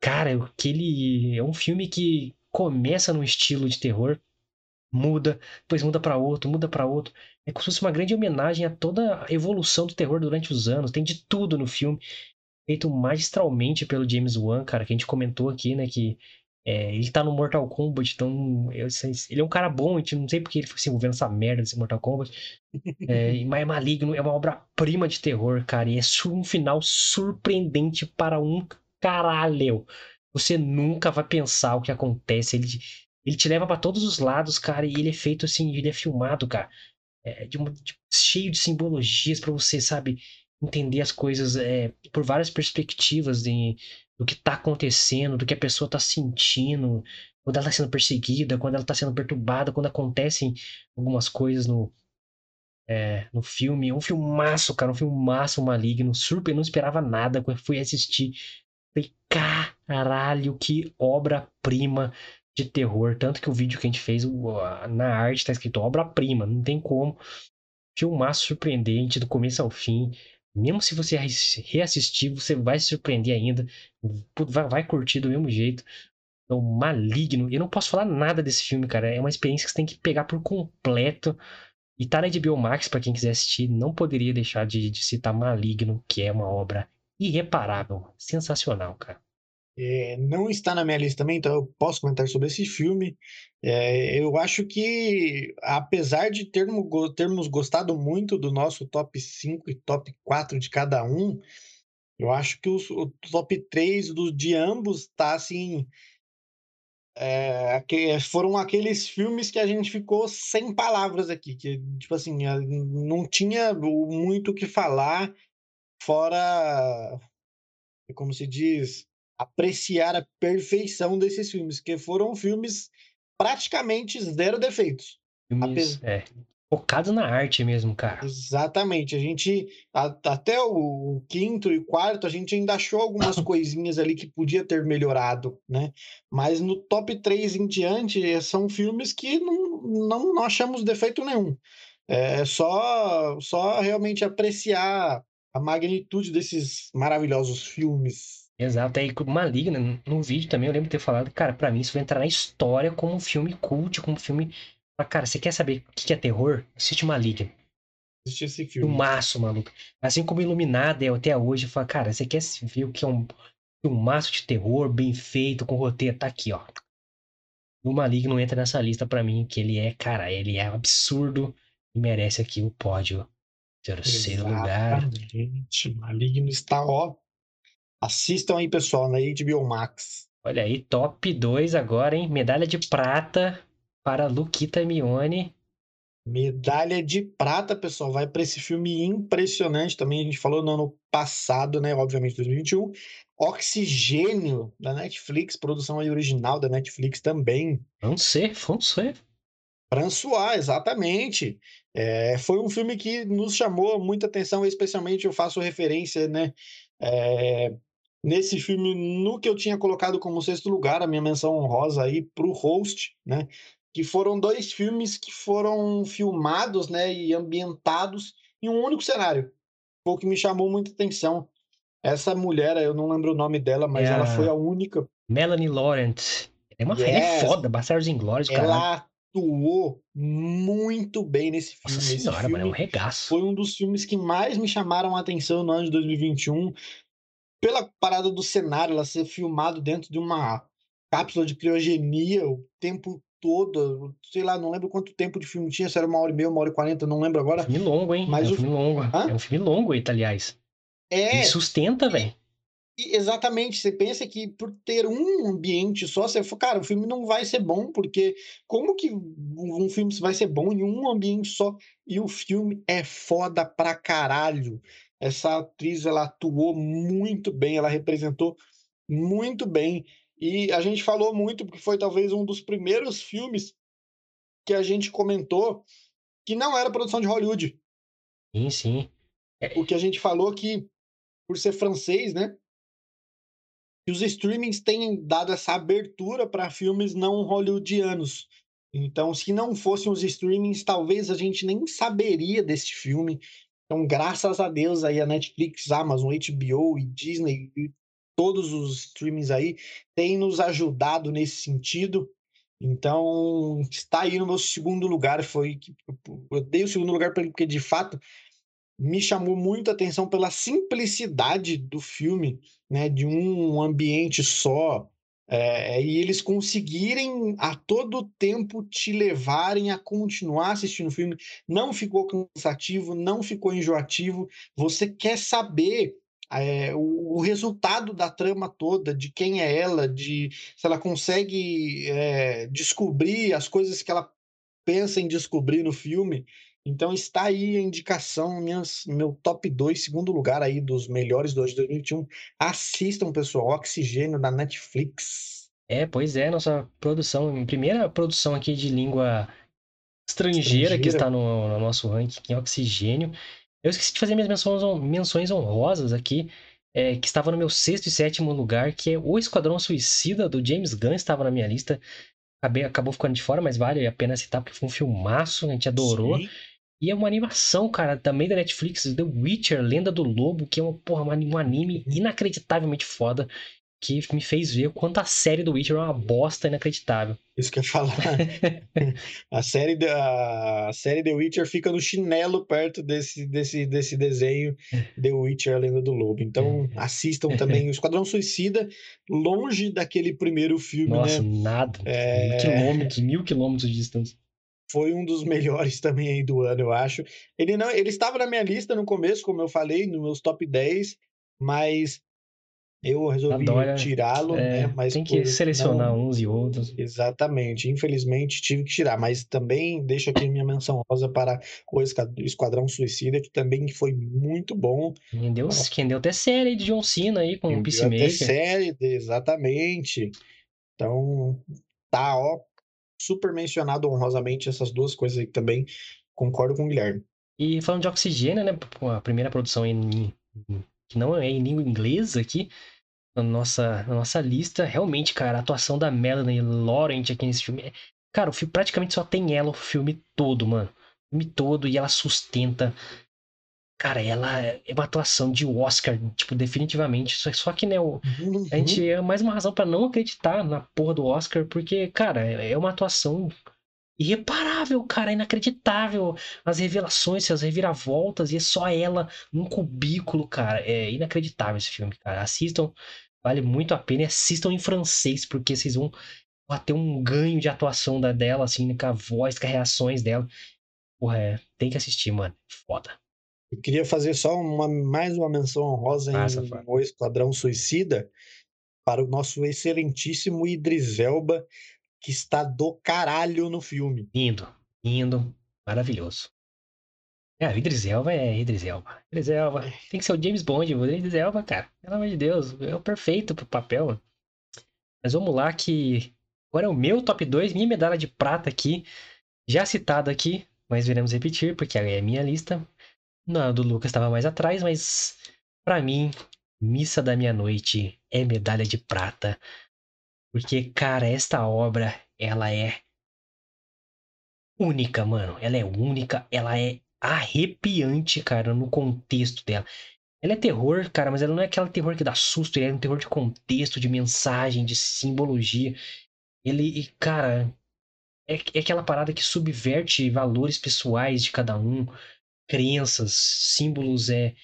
A: Cara, aquele é um filme que começa num estilo de terror, muda, depois muda para outro, muda para outro. É como se fosse uma grande homenagem a toda a evolução do terror durante os anos. Tem de tudo no filme, feito magistralmente pelo James Wan, cara, que a gente comentou aqui, né, que é, ele tá no Mortal Kombat, então eu, ele é um cara bom, gente não sei porque ele foi se envolvendo nessa merda desse Mortal Kombat. É, mas é maligno, é uma obra-prima de terror, cara, e é um final surpreendente para um caralho. Você nunca vai pensar o que acontece. Ele, ele te leva para todos os lados, cara, e ele é feito assim, ele é filmado, cara, é, de uma, de, cheio de simbologias para você, sabe, entender as coisas é, por várias perspectivas de, do que tá acontecendo, do que a pessoa tá sentindo, quando ela tá sendo perseguida, quando ela tá sendo perturbada, quando acontecem algumas coisas no, é, no filme. Um filmaço, cara, um filmaço maligno. Super, não esperava nada quando fui assistir. Falei, caralho, que obra-prima de terror. Tanto que o vídeo que a gente fez, na arte tá escrito obra-prima, não tem como. Filmaço surpreendente do começo ao fim. Mesmo se você reassistir, você vai se surpreender ainda. Vai, curtir do mesmo jeito. Então, maligno. Eu não posso falar nada desse filme, cara. É uma experiência que você tem que pegar por completo. E tá na HBO Max, pra quem quiser assistir. Não poderia deixar de, de citar Maligno, que é uma obra irreparável. Sensacional, cara.
B: É, não está na minha lista também, então eu posso comentar sobre esse filme. É, eu acho que, apesar de termos, termos gostado muito do nosso top 5 e top 4 de cada um, eu acho que os, o top 3 do, de ambos está assim. É, foram aqueles filmes que a gente ficou sem palavras aqui, que, tipo assim, não tinha muito o que falar, fora, como se diz, apreciar a perfeição desses filmes, que foram filmes praticamente zero defeitos.
A: Filmes, Apes... é, focado na arte mesmo, cara.
B: Exatamente. A gente, a, até o, o, quinto e quarto, a gente ainda achou algumas coisinhas ali que podia ter melhorado, né? Mas no top 3 em diante, são filmes que não, não, não achamos defeito nenhum. É só, só realmente apreciar a magnitude desses maravilhosos filmes
A: Exato, aí Maligna, no vídeo também eu lembro de ter falado, cara, para mim isso vai entrar na história como um filme cult, como um filme. Cara, você quer saber o que é terror? Assiste Maligna.
B: Assiste esse filme.
A: Filmaço, maluco. Assim como Iluminado é até hoje, fala, cara, você quer ver o que é um filmaço de terror, bem feito, com roteiro? Tá aqui, ó. O Maligno entra nessa lista para mim, que ele é, cara, ele é absurdo e merece aqui o pódio. Terceiro
B: Exatamente. lugar. Maligno está, ó, Assistam aí, pessoal, na HBO Max.
A: Olha aí, top 2 agora, hein? Medalha de prata para Luquita Mione.
B: Medalha de prata, pessoal, vai para esse filme impressionante também. A gente falou no ano passado, né? Obviamente, 2021. Oxigênio, da Netflix, produção original da Netflix também.
A: Français, François.
B: François, exatamente. É, foi um filme que nos chamou muita atenção, especialmente eu faço referência, né? É, nesse filme, no que eu tinha colocado como sexto lugar, a minha menção honrosa aí para o Host, né? Que foram dois filmes que foram filmados, né? E ambientados em um único cenário. Foi o que me chamou muita atenção. Essa mulher, eu não lembro o nome dela, mas é ela foi a única.
A: Melanie Laurent. É uma yes. É foda, Bastardos Inglórios, cara.
B: Ela atuou muito bem nesse filme.
A: Nossa
B: Esse
A: senhora,
B: filme
A: mano, é um regaço.
B: Foi um dos filmes que mais me chamaram a atenção no ano de 2021 pela parada do cenário, ela ser filmado dentro de uma cápsula de criogenia o tempo todo, sei lá, não lembro quanto tempo de filme tinha, se era uma hora e meia, uma hora e quarenta, não lembro agora.
A: filme longo, hein? Mas é um o... filme longo. Hã? É um filme longo, aliás.
B: É.
A: Ele sustenta, velho.
B: Exatamente, você pensa que por ter um ambiente só, você fala, cara, o filme não vai ser bom, porque como que um filme vai ser bom em um ambiente só? E o filme é foda pra caralho. Essa atriz ela atuou muito bem, ela representou muito bem. E a gente falou muito, porque foi talvez um dos primeiros filmes que a gente comentou que não era produção de Hollywood.
A: Sim, sim.
B: É... Porque a gente falou que, por ser francês, né? E os streamings têm dado essa abertura para filmes não hollywoodianos. Então, se não fossem os streamings, talvez a gente nem saberia desse filme Então, graças a Deus aí a Netflix, Amazon, HBO e Disney e todos os streamings aí têm nos ajudado nesse sentido. Então, está aí no meu segundo lugar. Foi eu dei o segundo lugar porque de fato me chamou muito a atenção pela simplicidade do filme, né, de um ambiente só, é, e eles conseguirem a todo tempo te levarem a continuar assistindo o filme. Não ficou cansativo, não ficou enjoativo. Você quer saber é, o, o, resultado da trama toda, de quem é ela, de se ela consegue é, descobrir as coisas que ela pensa em descobrir no filme. Então está aí a indicação, minhas, meu top 2, segundo lugar aí dos melhores de 2021. Assistam, pessoal, Oxigênio da Netflix.
A: É, pois é, nossa produção, primeira produção aqui de língua estrangeira, estrangeira. que está no, no, nosso ranking, em Oxigênio. Eu esqueci de fazer minhas menções, menções honrosas aqui, é, que estava no meu sexto e sétimo lugar, que é O Esquadrão Suicida, do James Gunn, estava na minha lista. Acabei, acabou ficando de fora, mas vale a pena citar, porque foi um filmaço, a gente adorou. Sim. E é uma animação, cara, também da Netflix, The Witcher, Lenda do Lobo, que é uma, porra, um anime inacreditavelmente foda, que me fez ver o quanto a série do Witcher é uma bosta inacreditável.
B: Isso que eu ia falar. a, série da, a série The Witcher fica no chinelo perto desse, desse, desse desenho The Witcher, a Lenda do Lobo. Então é. assistam também o Esquadrão Suicida, longe daquele primeiro filme,
A: Nossa,
B: né?
A: nada. É... Quilômetros, mil quilômetros de distância
B: foi um dos melhores também aí do ano, eu acho. Ele não, ele estava na minha lista no começo, como eu falei, nos meus top 10, mas eu resolvi tirá-lo,
A: é,
B: né? Mas
A: tem que selecionar não... uns e outros.
B: Exatamente. Infelizmente tive que tirar, mas também deixo aqui minha menção rosa para o Esquadrão Suicida, que também foi muito bom.
A: Quem deu, quem deu até série de John Cena aí com o Peacemaker. Até
B: série, exatamente. Então, tá, ó, super mencionado honrosamente essas duas coisas aí também. Concordo com o Guilherme.
A: E falando de oxigênio, né? A primeira produção em, que não é em língua inglesa aqui, na nossa, na nossa lista, realmente, cara, a atuação da Melanie Laurent aqui nesse filme. É, cara, o filme praticamente só tem ela o filme todo, mano. O filme todo, e ela sustenta Cara, ela é uma atuação de Oscar, tipo, definitivamente. Só, só que, né, o, uhum. a gente é mais uma razão para não acreditar na porra do Oscar, porque, cara, é, é uma atuação irreparável, cara, inacreditável. As revelações, as reviravoltas, e é só ela num cubículo, cara. É inacreditável esse filme, cara. Assistam, vale muito a pena. E assistam em francês, porque vocês vão ter um ganho de atuação da, dela, assim, com a voz, com as reações dela. Porra, é, tem que assistir, mano. Foda.
B: Eu queria fazer só uma, mais uma menção honrosa Passa, em O Esquadrão Suicida para o nosso excelentíssimo Idris Elba, que está do caralho no filme.
A: Lindo, lindo, maravilhoso. É, o Idris Elba é Idris Elba. Idris Elba é. tem que ser o James Bond, o Idris Elba, cara. Pelo amor de Deus, é o perfeito pro papel. Mas vamos lá que agora é o meu top 2, minha medalha de prata aqui, já citada aqui, mas veremos repetir, porque é a minha lista. Não, do Lucas estava mais atrás, mas para mim, Missa da Meia-Noite é medalha de prata. Porque, cara, esta obra, ela é única, mano. Ela é única, ela é arrepiante, cara, no contexto dela. Ela é terror, cara, mas ela não é aquela terror que dá susto, ela é um terror de contexto, de mensagem, de simbologia. Ele, cara, é, é aquela parada que subverte valores pessoais de cada um crenças, símbolos é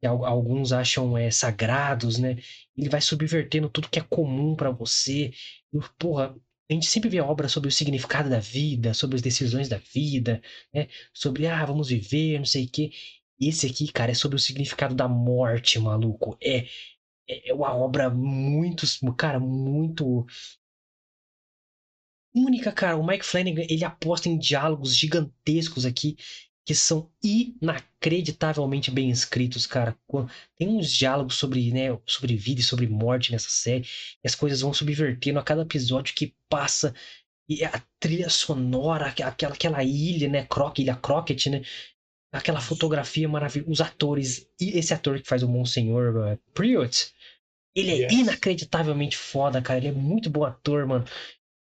A: que alguns acham é, sagrados, né? Ele vai subvertendo tudo que é comum para você. E, porra, a gente sempre vê obras sobre o significado da vida, sobre as decisões da vida, né? Sobre, ah, vamos viver, não sei o quê. Esse aqui, cara, é sobre o significado da morte, maluco. É, é, é uma obra muito, cara, muito única, cara. O Mike Flanagan, ele aposta em diálogos gigantescos aqui que são inacreditavelmente bem escritos, cara. Tem uns diálogos sobre, né, sobre vida e sobre morte nessa série, e as coisas vão subvertendo a cada episódio que passa. E a trilha sonora, aquela, aquela ilha, né, Croc, Ilha Crockett, né, aquela fotografia maravilhosa, os atores, e esse ator que faz o Monsenhor uh, Priot, ele é yes. inacreditavelmente foda, cara, ele é muito bom ator, mano.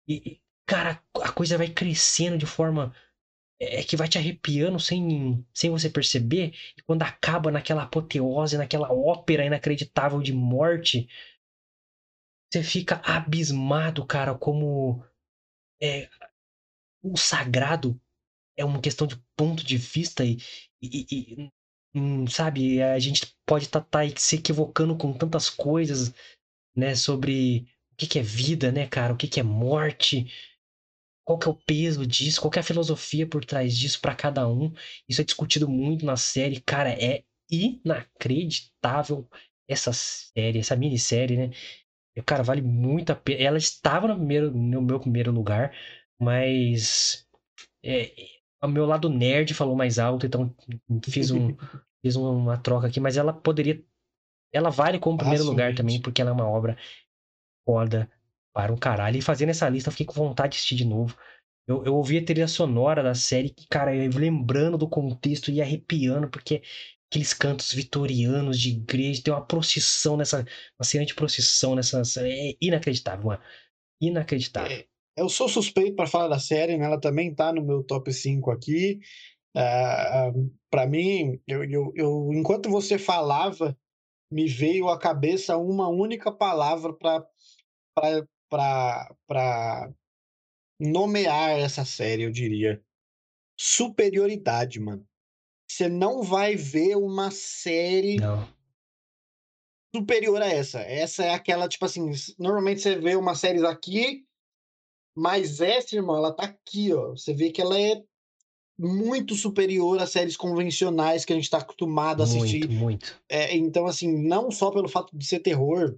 A: E, cara, a coisa vai crescendo de forma é que vai te arrepiando sem, sem você perceber, e quando acaba naquela apoteose, naquela ópera inacreditável de morte, você fica abismado, cara, como é, o sagrado é uma questão de ponto de vista e, e, e hum, sabe, a gente pode estar tá, tá se equivocando com tantas coisas, né, sobre o que, que é vida, né, cara, o que, que é morte, qual que é o peso disso, qual que é a filosofia por trás disso para cada um. Isso é discutido muito na série, cara, é inacreditável essa série, essa minissérie, né? Cara, vale muito a pena. Ela estava no, primeiro, no meu primeiro lugar, mas é, o meu lado nerd falou mais alto, então fiz, um, fiz uma troca aqui, mas ela poderia. Ela vale como primeiro lugar também, porque ela é uma obra foda para um caralho. E fazendo essa lista, eu fiquei com vontade de assistir de novo. Eu, eu ouvi a trilha sonora da série, que, cara, eu lembrando do contexto e arrepiando, porque aqueles cantos vitorianos de igreja, tem uma procissão nessa. Uma cena de procissão nessa. É inacreditável, mano. Inacreditável. É,
B: eu sou suspeito para falar da série, né? Ela também tá no meu top 5 aqui. Uh, ah, para mim, eu, eu, eu, enquanto você falava, me veio à cabeça uma única palavra para nomear essa série, eu diria. Superioridade, mano. Você não vai ver uma série
A: não.
B: superior a essa. Essa é aquela, tipo assim, normalmente você vê uma série aqui, mas essa, irmão, ela tá aqui, ó. Você vê que ela é muito superior às séries convencionais que a gente está acostumado a assistir.
A: Muito, muito.
B: É, então, assim, não só pelo fato de ser terror,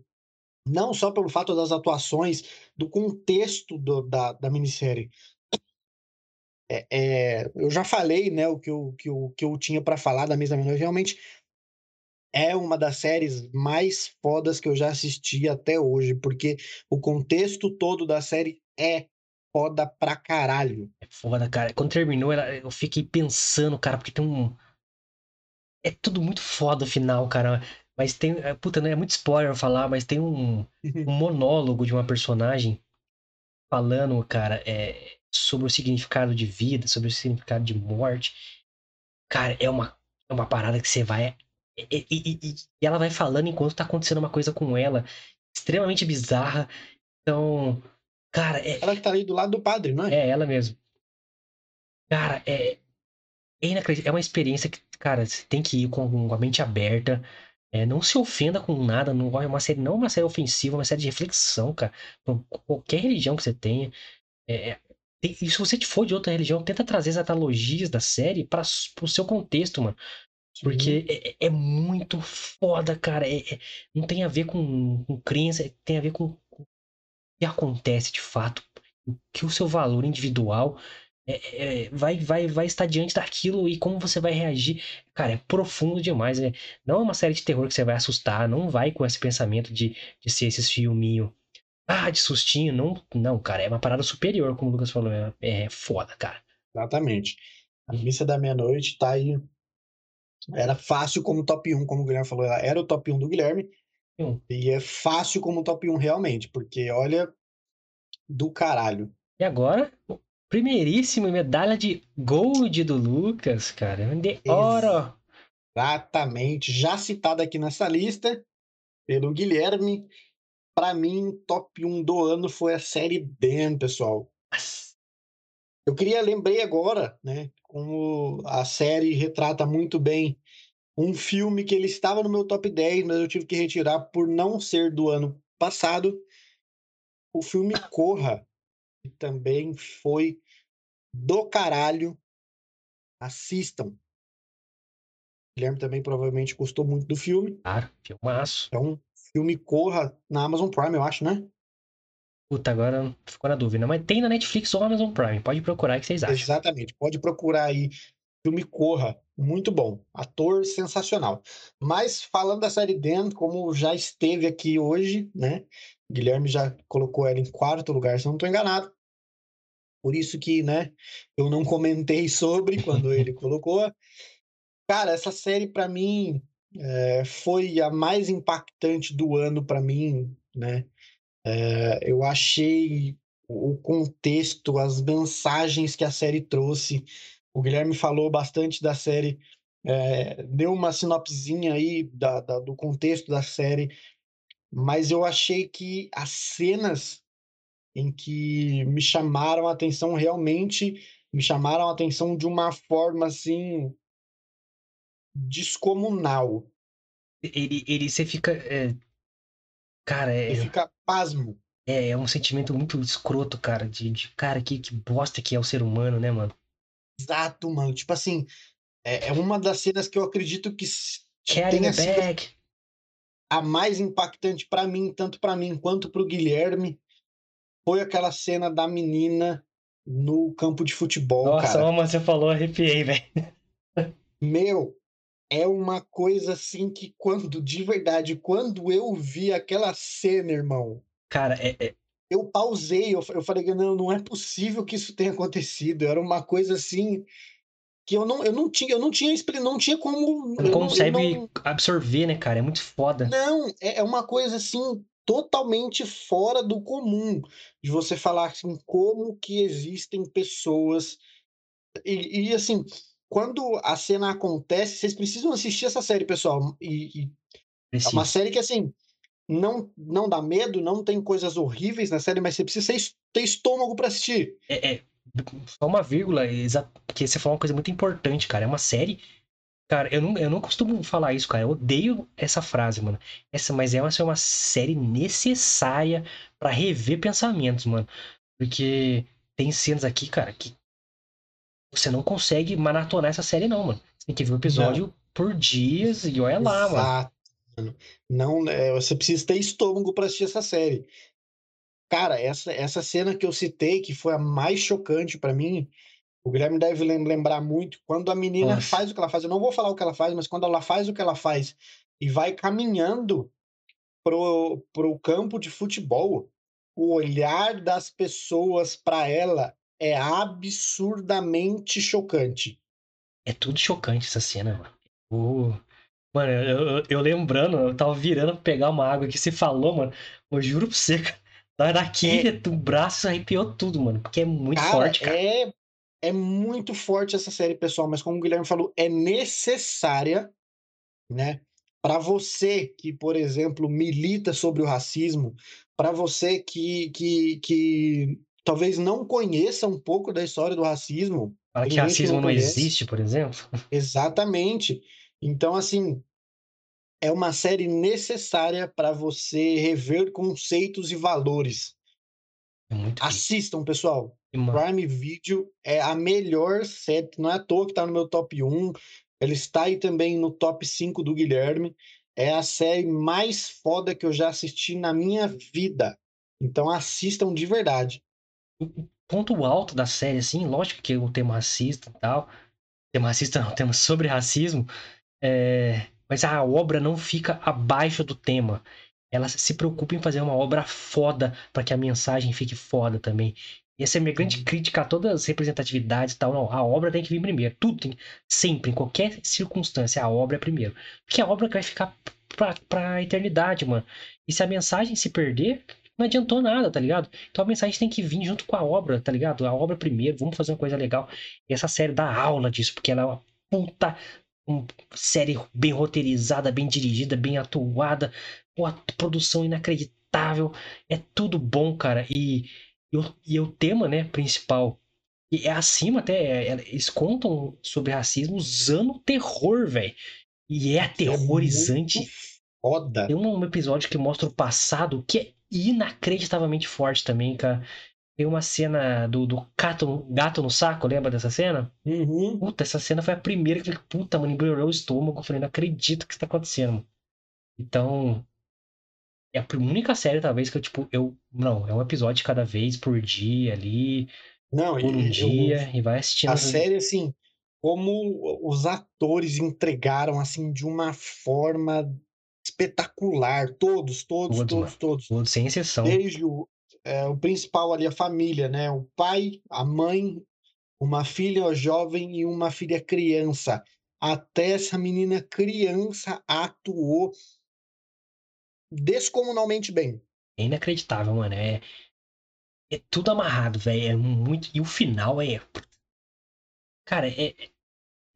B: não só pelo fato das atuações, do contexto do, da, da minissérie. É, é, eu já falei, né, o que eu, que eu, que eu tinha para falar da Mesa Menor. Realmente é uma das séries mais fodas que eu já assisti até hoje, porque o contexto todo da série é foda pra caralho.
A: É foda, cara. Quando terminou, eu fiquei pensando, cara, porque tem um. É tudo muito foda o final, cara. Mas tem. É, puta, não é muito spoiler falar, mas tem um, um monólogo de uma personagem falando, cara, é, sobre o significado de vida, sobre o significado de morte. Cara, é uma, é uma parada que você vai. E, e, e, e ela vai falando enquanto tá acontecendo uma coisa com ela, extremamente bizarra. Então, Cara, é.
B: Ela que tá ali do lado do padre, não é?
A: É, ela mesmo. Cara, é. É. É uma experiência que, cara, você tem que ir com a mente aberta. É, não se ofenda com nada. Não é uma série, não é uma série ofensiva, é uma série de reflexão, cara. Com qualquer religião que você tenha. É, é e se você for de outra religião, tenta trazer as analogias da série para o seu contexto, mano. Porque é, é, é, muito foda, cara. É, é, não tem a ver com, com crença, tem a ver com que acontece de fato, que o seu valor individual é, é, vai, vai, vai estar diante daquilo e como você vai reagir. Cara, é profundo demais. Né? Não é uma série de terror que você vai assustar, não vai com esse pensamento de, de ser esses filminho. Ah, de sustinho, não, não, cara, é uma parada superior, como o Lucas falou, é, é foda, cara.
B: Exatamente. A missa da meia-noite tá aí. Era fácil como top 1, como o Guilherme falou, era o top 1 do Guilherme. E é fácil como top 1 realmente, porque olha, do caralho.
A: E agora, primeiríssima medalha de gold do Lucas, cara. De ouro.
B: Exatamente. Já citada aqui nessa lista pelo Guilherme. Para mim, top 1 do ano foi a série Ben, pessoal. Eu queria, lembrei agora, né? Como a série retrata muito bem um filme que ele estava no meu top 10, mas eu tive que retirar por não ser do ano passado. O filme Corra, que também foi do caralho. Assistam. Guilherme também provavelmente gostou muito do filme.
A: Claro, filmaço.
B: Então, filme Corra na Amazon Prime, eu acho, né?
A: Puta, agora ficou na dúvida. Mas tem na Netflix ou Amazon Prime. Pode procurar aí que vocês acham.
B: Exatamente. Pode procurar aí filme Corra, muito bom, ator sensacional. Mas falando da série Dan, como já esteve aqui hoje, né? Guilherme já colocou ela em quarto lugar, se não estou enganado. Por isso que, né, eu não comentei sobre quando ele colocou. Cara, essa série para mim é, foi a mais impactante do ano para mim, né? É, eu achei o contexto, as mensagens que a série trouxe O Guilherme falou bastante da série, é, deu uma sinopsezinha aí da, da, do contexto da série, mas eu achei que as cenas em que me chamaram a atenção realmente me chamaram a atenção de uma forma assim descomunal.
A: Ele, ele você fica. É... Cara, é.
B: Ele fica pasmo.
A: É, é um sentimento muito escroto, cara, de, de cara, que, que bosta que é o ser humano, né, mano?
B: Exato, mano. Tipo assim, é, é uma das cenas que eu acredito que
A: Carry tenha sido back.
B: a mais impactante para mim, tanto para mim quanto pro Guilherme, foi aquela cena da menina no campo de futebol,
A: Nossa,
B: cara.
A: Você falou, arrepiei, velho.
B: Meu, é uma coisa assim que quando, de verdade, quando eu vi aquela cena, irmão.
A: Cara, é. é...
B: Eu pausei, eu, eu falei, não, não é possível que isso tenha acontecido. Era uma coisa assim que eu não, eu não tinha, eu não tinha, não tinha como.
A: Não consegue não... absorver, né, cara? É muito foda.
B: Não, é, é uma coisa assim totalmente fora do comum de você falar assim como que existem pessoas e, e assim quando a cena acontece, vocês precisam assistir essa série, pessoal. E, e é uma série que, assim, não, não dá medo, não tem coisas horríveis na série, mas você precisa ter estômago para assistir.
A: É, é, só uma vírgula, porque você falou uma coisa muito importante, cara. É uma série. Cara, eu não, eu não costumo falar isso, cara. Eu odeio essa frase, mano. Essa, mas é uma, é uma série necessária para rever pensamentos, mano. Porque tem cenas aqui, cara, que você não consegue maratonar essa série, não, mano. Você tem que ver o episódio não. por dias e olha lá, Exato,
B: mano. Não, é, você precisa ter estômago para assistir essa série. Cara, essa, essa cena que eu citei, que foi a mais chocante para mim, o Guilherme deve lembrar muito, quando a menina Nossa. faz o que ela faz, eu não vou falar o que ela faz, mas quando ela faz o que ela faz e vai caminhando pro, pro campo de futebol, o olhar das pessoas para ela é absurdamente chocante.
A: É tudo chocante essa cena, mano. Uh, mano, eu, eu, lembrando, eu tava virando pra pegar uma água que você falou, mano. Eu juro pra você, cara. Daqui, é... do braço arrepiou tudo, mano. Porque é muito cara, forte, cara.
B: É, é muito forte essa série, pessoal. Mas como o Guilherme falou, é necessária, né? Para você que, por exemplo, milita sobre o racismo, para você que, que, que talvez não conheça um pouco da história do racismo.
A: Fala que racismo não, não existe, por exemplo.
B: Exatamente. Então, assim, é uma série necessária para você rever conceitos e valores. É Assistam, pessoal. Prime Video é a melhor série, não é à toa que está no meu top 1. Ele está aí também no top 5 do Guilherme. É a série mais foda que eu já assisti na minha vida. Então assistam de verdade
A: o ponto alto da série, assim, lógico que o tema racista e tal, tema racista não, tema sobre racismo, é... mas a obra não fica abaixo do tema. Ela se preocupa em fazer uma obra foda para que a mensagem fique foda também. E essa é a minha grande uhum. crítica a todas as representatividades e tal. Não, a obra tem que vir primeiro. Tudo tem, sempre, em qualquer circunstância, a obra é primeiro. Porque é a obra que vai ficar pra, pra eternidade, mano. E se a mensagem se perder, não adiantou nada, tá ligado? Então a mensagem tem que vir junto com a obra, tá ligado? A obra primeiro, vamos fazer uma coisa legal. E essa série dá aula disso, porque ela é uma puta uma série bem roteirizada, bem dirigida, bem atuada, uma produção inacreditável, é tudo bom, cara. E, e, o, e o tema, né, principal, e é acima até, é, é, eles contam sobre racismo usando terror, velho. E é aterrorizante. É
B: foda.
A: Tem um episódio que mostra o passado que é inacreditavelmente forte também, cara. Tem uma cena do, do gato, gato no saco, lembra dessa cena?
B: Uhum.
A: Puta, essa cena foi a primeira que eu falei, puta, mano, embrulhou o estômago. Eu falei, não acredito que isso tá acontecendo. Então, é a única série, talvez, que eu, tipo, eu. Não, é um episódio cada vez por dia ali.
B: Não,
A: por um dia, eu, e vai assistindo.
B: A série, assim, como os atores entregaram, assim, de uma forma espetacular. Todos, todos, todos, todos, todos.
A: todos. Sem exceção.
B: Desde o, é, o principal ali, a família, né? O pai, a mãe, uma filha jovem e uma filha criança. Até essa menina criança atuou descomunalmente bem.
A: É inacreditável, mano. É, é tudo amarrado, velho. É muito. E o final é. Cara, é,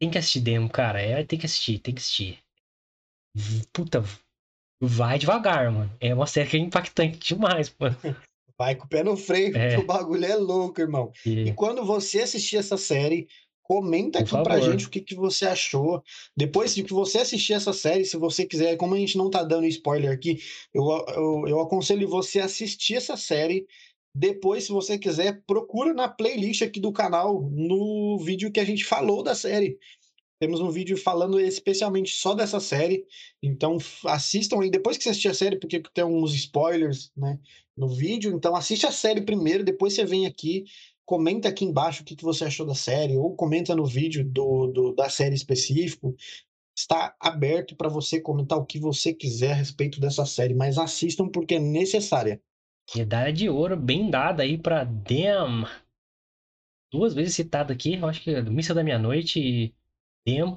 A: tem que assistir demo, cara. É, tem que assistir, tem que assistir. Puta, vai devagar, mano. É uma série que é impactante demais, mano.
B: Vai com o pé no freio,
A: É.
B: porque o bagulho é louco, irmão. E
A: E,
B: quando você assistir essa série, comenta
A: Por
B: aqui pra gente o que, que você achou. Depois de que você assistir essa série, se você quiser, como a gente não tá dando spoiler aqui, eu, eu, eu aconselho você a assistir essa série. Depois, se você quiser, procura na playlist aqui do canal, no vídeo que a gente falou da série. Temos um vídeo falando especialmente só dessa série. Então, assistam aí, depois que você assistir a série, porque tem uns spoilers, né, no vídeo. Então, assiste a série primeiro, depois você vem aqui, comenta aqui embaixo o que, que você achou da série, ou comenta no vídeo do, do- da série específico. Está aberto para você comentar o que você quiser a respeito dessa série, mas assistam porque é necessária.
A: medalha de ouro bem dada aí pra Dem. Duas vezes citado aqui, eu acho que é do Missa da Meia-Noite e Dem.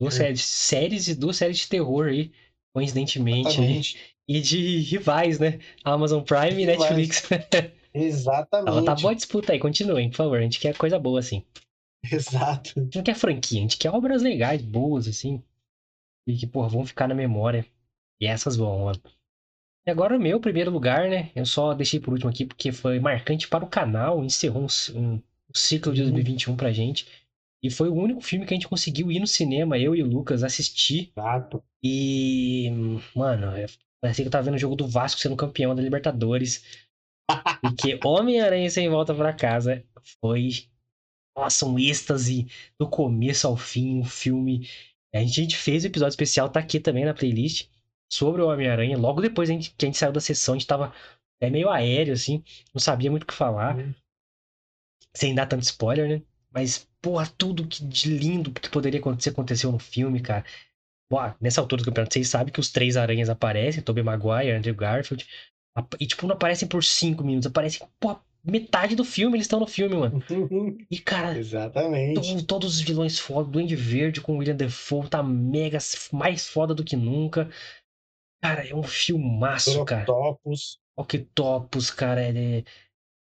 A: Duas
B: É.
A: séries, séries e duas séries de terror aí, coincidentemente.
B: Exatamente.
A: E de rivais, né? Amazon Prime e
B: Rivais.
A: Netflix.
B: Exatamente.
A: Ela tá boa a disputa aí, continuem, por favor. A gente quer coisa boa, assim.
B: Exato.
A: A gente não quer franquia, a gente quer obras legais, boas, assim. E que, porra, vão ficar na memória. E essas vão, mano. E agora o meu primeiro lugar, né? Eu só deixei por último aqui porque foi marcante para o canal, encerrou um, um- ciclo de
B: Uhum.
A: 2021 pra gente. E foi o único filme que a gente conseguiu ir no cinema, eu e o Lucas, assistir.
B: Exato.
A: E, mano, parecia que eu tava vendo o jogo do Vasco sendo campeão da Libertadores. Porque Homem-Aranha Sem Volta pra Casa foi, nossa, um êxtase do começo ao fim, um filme. A gente, fez o episódio especial, tá aqui também na playlist, sobre o Homem-Aranha. Logo depois a gente- que a gente saiu da sessão, a gente tava é meio aéreo, assim, não sabia muito o que falar,
B: Uhum.
A: sem dar tanto spoiler, né? Mas, porra, tudo que de lindo que poderia acontecer aconteceu no filme, cara. Boa, nessa altura do campeonato, vocês sabem que os três aranhas aparecem, Tobey Maguire, Andrew Garfield, e tipo, não aparecem por cinco minutos, aparecem, porra, metade do filme, eles estão no filme, mano. E, cara,
B: Exatamente.
A: to- todos os vilões foda, Duende Verde com William Defoe tá mega, mais foda do que nunca. Cara, é um filmaço, cara.
B: Octopus.
A: Octopus, cara, é...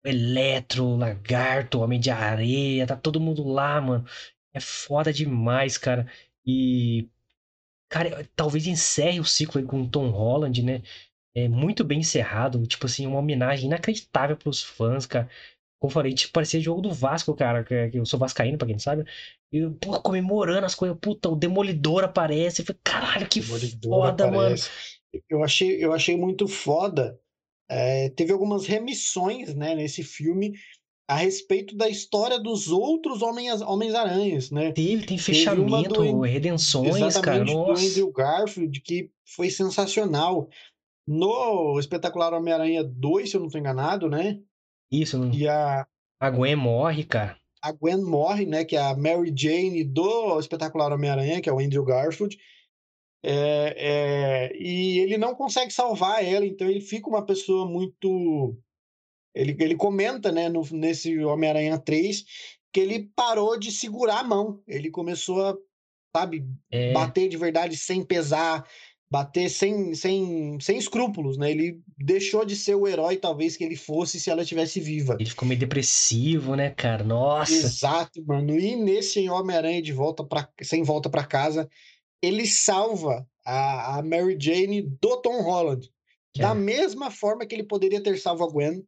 A: Eletro, Lagarto, Homem de Areia, tá todo mundo lá, mano. É foda demais, cara. E, cara, talvez encerre o ciclo aí com o Tom Holland, né? É muito bem encerrado, tipo assim, uma homenagem inacreditável pros fãs, cara. Como eu falei, tipo, parecia jogo do Vasco, cara, que eu sou vascaíno, pra quem não sabe. E, pô, comemorando as coisas, puta, o Demolidor aparece. Eu falei, caralho, que
B: Demolidor
A: foda, mano.
B: aparece. Eu achei, eu achei muito foda. É, teve algumas remissões, né, nesse filme a respeito da história dos outros Homens- Homens-Aranhas, né?
A: Teve, tem fechamento,
B: do-
A: redenções, cara.
B: Exatamente, do
A: Nossa.
B: Andrew Garfield, que foi sensacional. No Espetacular Homem-Aranha 2, se eu não estou enganado, né?
A: Isso, não-
B: E a,
A: a Gwen morre, cara.
B: a Gwen morre, né? Que é a Mary Jane do Espetacular Homem-Aranha, que é o Andrew Garfield. É, é, e ele não consegue salvar ela, então ele fica uma pessoa muito. Ele, ele comenta, né, no, nesse Homem-Aranha 3, que ele parou de segurar a mão. Ele começou a, sabe,
A: É,
B: bater de verdade sem pesar, bater sem, sem, sem escrúpulos, né? Ele deixou de ser o herói, talvez, que ele fosse se ela estivesse viva.
A: ele ficou meio depressivo, né, cara? Nossa.
B: Exato, mano. E nesse Homem-Aranha de volta para sem volta para casa, ele salva a, a Mary Jane do Tom Holland.
A: Que
B: Da
A: é-
B: mesma forma que ele poderia ter salvo a Gwen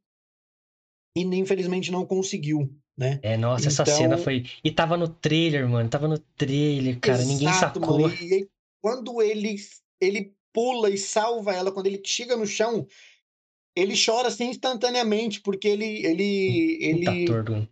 B: e infelizmente não conseguiu, né?
A: É, nossa, essa cena
B: Então-
A: foi. E tava no trailer, mano. Tava no trailer, cara. Ninguém
B: Exato,
A: sacou.
B: mano. E, aí, quando ele, ele pula e salva ela, quando ele chega no chão, ele chora assim instantaneamente, porque ele, ele, ele
A: do-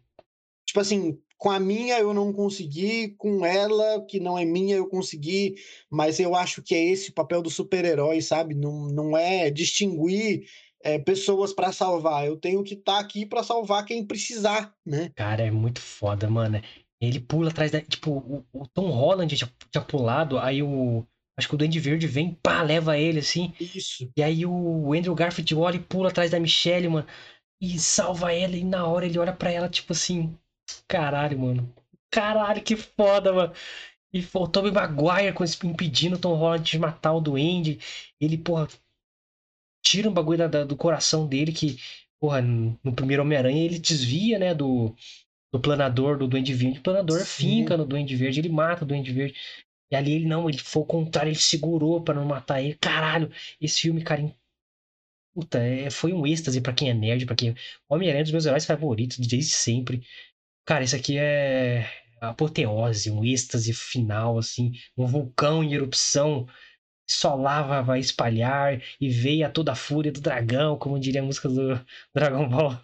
B: tipo assim, com a minha eu não consegui, com ela, que não é minha, eu consegui, mas eu acho que é esse o papel do super-herói, sabe? Não, não é distinguir é, pessoas para salvar. Eu tenho que estar aqui para salvar quem precisar, né?
A: Cara, é muito foda, mano. Ele pula atrás da. Tipo, o, o Tom Holland tinha, tinha pulado, aí o. Acho que o Duende Verde vem, pá, leva ele assim.
B: Isso.
A: E aí o Andrew Garfield olha e pula atrás da Michelle, mano. E salva ela. E na hora ele olha pra ela, tipo assim. Caralho, mano. Caralho, que foda, mano. E o Tobey Maguire com esse- impedindo o Tom Holland de matar o Duende. Ele, porra, tira um bagulho da- da- do coração dele que, porra, no no primeiro Homem-Aranha ele desvia, né, do, do planador do Duende Verde. O planador
B: Sim.
A: finca no Duende Verde, ele mata o Duende Verde. E ali ele não, ele foi o contrário, ele segurou pra não matar ele. Caralho, esse filme, cara, em- puta, é, foi um êxtase pra quem é nerd, pra quem. Homem-Aranha é um dos meus heróis favoritos desde sempre. Cara, isso aqui é apoteose, um êxtase final, assim, um vulcão em erupção. Só lava vai espalhar e veio a toda a fúria do dragão, como diria a música do Dragon Ball.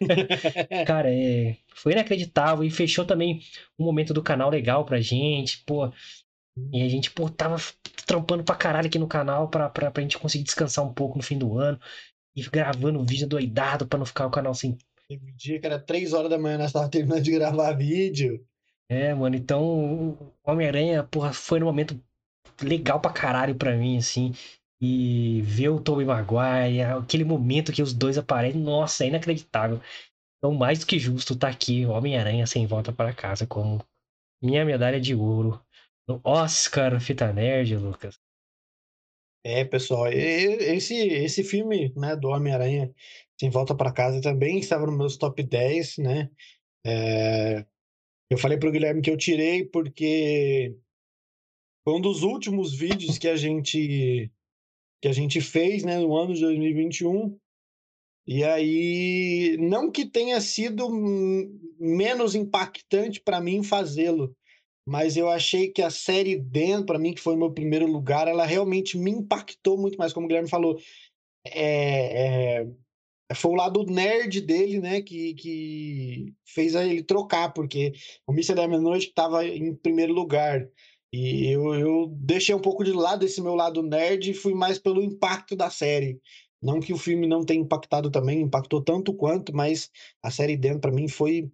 A: Cara, é, foi inacreditável e fechou também um momento do canal legal pra gente, pô. E a gente, pô, tava trampando pra caralho aqui no canal pra, pra, pra gente conseguir descansar um pouco no fim do ano. E gravando vídeo doidado pra não ficar o canal sem.
B: Teve dia que era 3 horas da manhã, nós estávamos terminando de gravar vídeo.
A: É, mano, então o Homem-Aranha, porra, foi um momento legal pra caralho pra mim, assim. E ver o Tobey Maguire, aquele momento que os dois aparecem, nossa, é inacreditável. Então, mais do que justo tá aqui, Homem-Aranha sem volta para casa, como minha medalha de ouro no Oscar Fita Nerd, Lucas.
B: É, pessoal, esse, esse filme, né, do Homem-Aranha Sem Volta para Casa também estava nos meus top 10, né? É, eu falei pro Guilherme que eu tirei porque foi um dos últimos vídeos que a gente que a gente fez, né, no ano de 2021. E aí, não que tenha sido menos impactante para mim fazê-lo, mas eu achei que a série dentro, para mim, que foi o meu primeiro lugar, ela realmente me impactou muito mais, como o Guilherme falou. É, é, foi o lado nerd dele, né, que, que fez ele trocar, porque o Missa da Meia-Noite estava em primeiro lugar. E eu, eu deixei um pouco de lado esse meu lado nerd e fui mais pelo impacto da série. Não que o filme não tenha impactado também, impactou tanto quanto, mas a série dentro para mim foi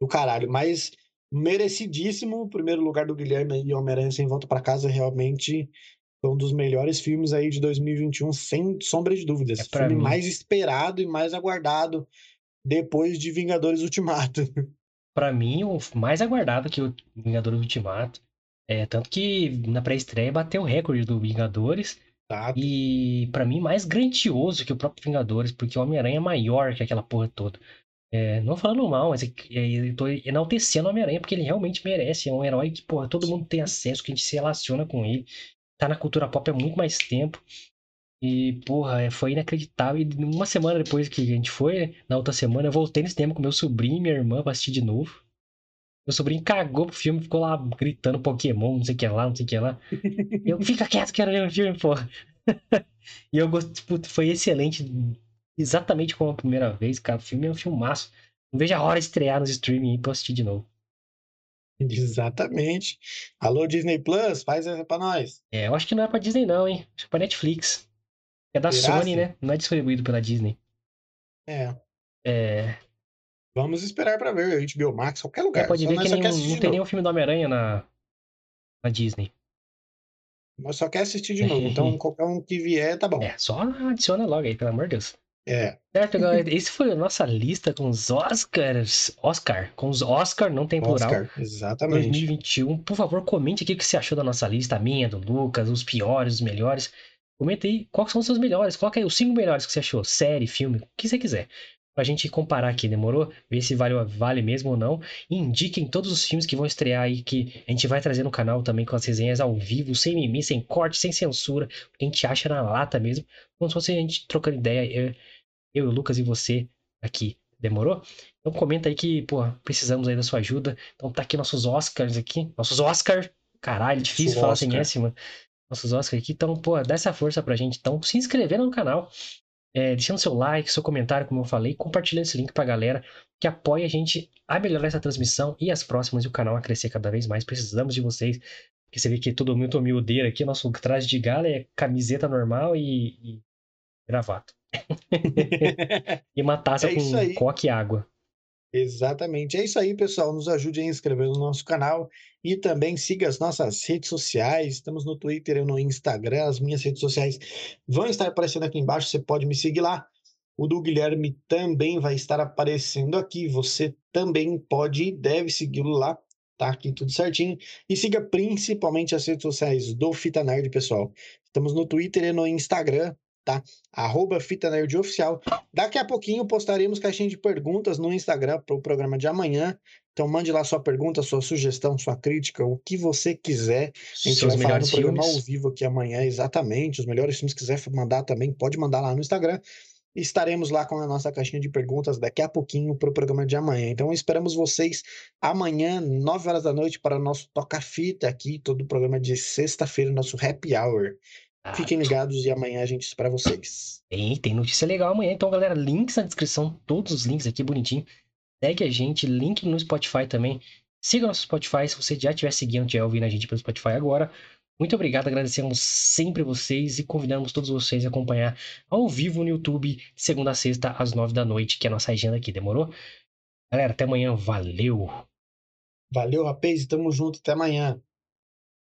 B: do caralho. Mas merecidíssimo o primeiro lugar do Guilherme e Homem-Aranha Sem Volta para Casa, realmente foi um dos melhores filmes aí de 2021, sem sombra de dúvidas.
A: É
B: filme
A: mim.
B: mais esperado e mais aguardado depois de Vingadores Ultimato.
A: Pra mim, o mais aguardado que o Vingadores Ultimato. É, tanto que na pré-estreia bateu o recorde do Vingadores.
B: Tá?
A: E pra mim, mais grandioso que o próprio Vingadores, porque o Homem-Aranha é maior que aquela porra toda. É, não falando mal, mas é é, eu tô enaltecendo o Homem-Aranha porque ele realmente merece. É um herói que, porra, todo mundo tem acesso, que a gente se relaciona com ele. Tá na cultura pop há muito mais tempo. E, porra, é, foi inacreditável. E uma semana depois que a gente foi, na outra semana, eu voltei no cinema com meu sobrinho e minha irmã pra assistir de novo. Meu sobrinho cagou pro filme, ficou lá gritando Pokémon, não sei o que lá, não sei o que lá. Eu, fica quieto, quero ver o filme, porra. e eu gostei, puta, foi excelente. Exatamente como a primeira vez, cara. O filme é um filmaço. Não vejo a hora de estrear nos streaming pra assistir de novo.
B: Exatamente. Alô, Disney Plus, faz essa pra nós.
A: É, eu acho que não é pra Disney, não, hein? Acho que é pra Netflix. É da
B: Será,
A: Sony,
B: sim?
A: né? Não é distribuído pela Disney.
B: É,
A: É,
B: vamos esperar pra ver. HBO Max, qualquer lugar.
A: é pode
B: Só
A: ver que nem, não tem nenhum filme do Homem-Aranha na, na Disney.
B: Nós só quer assistir de novo. Então, qualquer um que vier, tá bom.
A: É, só adiciona logo aí, pelo amor de Deus.
B: É.
A: Certo, galera? Esse foi a nossa lista com os Oscars. Oscar. Com os Oscar, não tem plural.
B: Oscar, exatamente.
A: 2021. Por favor, comente aqui o que você achou da nossa lista, a minha, do Lucas, os piores, os melhores. Comenta aí quais são os seus melhores. Coloca aí os cinco melhores que você achou. Série, filme, o que você quiser. Pra gente comparar aqui, demorou? Ver se vale, vale mesmo ou não. E indiquem todos os filmes que vão estrear aí, que a gente vai trazer no canal também com as resenhas ao vivo, sem mimimi, sem corte, sem censura. O que a gente acha na lata mesmo. Como se fosse a gente trocando ideia, eu, eu, o Lucas e você aqui. Demorou? Então comenta aí que, pô, precisamos aí da sua ajuda. Então tá aqui nossos Oscars aqui. Nossos Oscar. Caralho, difícil
B: Nosso
A: falar sem
B: Oscar.
A: S, mano. Nossos Oscar aqui. Então, pô, dá essa força pra gente. Então, se inscrevendo no canal. É, deixando seu like, seu comentário, como eu falei, compartilhando esse link pra galera que apoia a gente a melhorar essa transmissão e as próximas e o canal a crescer cada vez mais. Precisamos de vocês. Porque você vê que todo mundo me odeia aqui. Nosso traje de gala é camiseta normal e, e gravata. E uma taça
B: É
A: com coque e água.
B: Exatamente. É isso aí, pessoal. Nos ajude a inscrever no nosso canal e também siga as nossas redes sociais. Estamos no Twitter e no Instagram. As minhas redes sociais vão estar aparecendo aqui embaixo. Você pode me seguir lá. O do Guilherme também vai estar aparecendo aqui. Você também pode e deve segui-lo lá. Tá aqui tudo certinho. E siga principalmente as redes sociais do Fita Nerd, pessoal. Estamos no Twitter e no Instagram. Tá? Arroba Fita Nerd Oficial. Daqui a pouquinho postaremos caixinha de perguntas no Instagram para o programa de amanhã. Então mande lá sua pergunta, sua sugestão, sua crítica, o que você quiser. A gente
A: Seus
B: vai falar no programa
A: filmes.
B: ao vivo aqui amanhã, exatamente. Os melhores filmes que quiser mandar também, pode mandar lá no Instagram. Estaremos lá com a nossa caixinha de perguntas daqui a pouquinho para o programa de amanhã. Então esperamos vocês amanhã, 9 horas da noite, para o nosso Toca-Fita aqui, todo o programa de sexta-feira, nosso Happy Hour.
A: Ah,
B: Fiquem ligados e amanhã a gente espera vocês.
A: Tem, tem notícia legal amanhã. Então, galera, links na descrição, todos os links aqui bonitinho. Segue a gente, link no Spotify também. Siga nosso Spotify se você já estiver seguindo, estiver ouvindo a gente pelo Spotify agora. Muito obrigado, agradecemos sempre vocês e convidamos todos vocês a acompanhar ao vivo no YouTube, segunda a sexta, às nove da noite, que é a nossa agenda aqui, demorou? Galera, até amanhã, valeu!
B: Valeu, rapaz, tamo junto, até amanhã.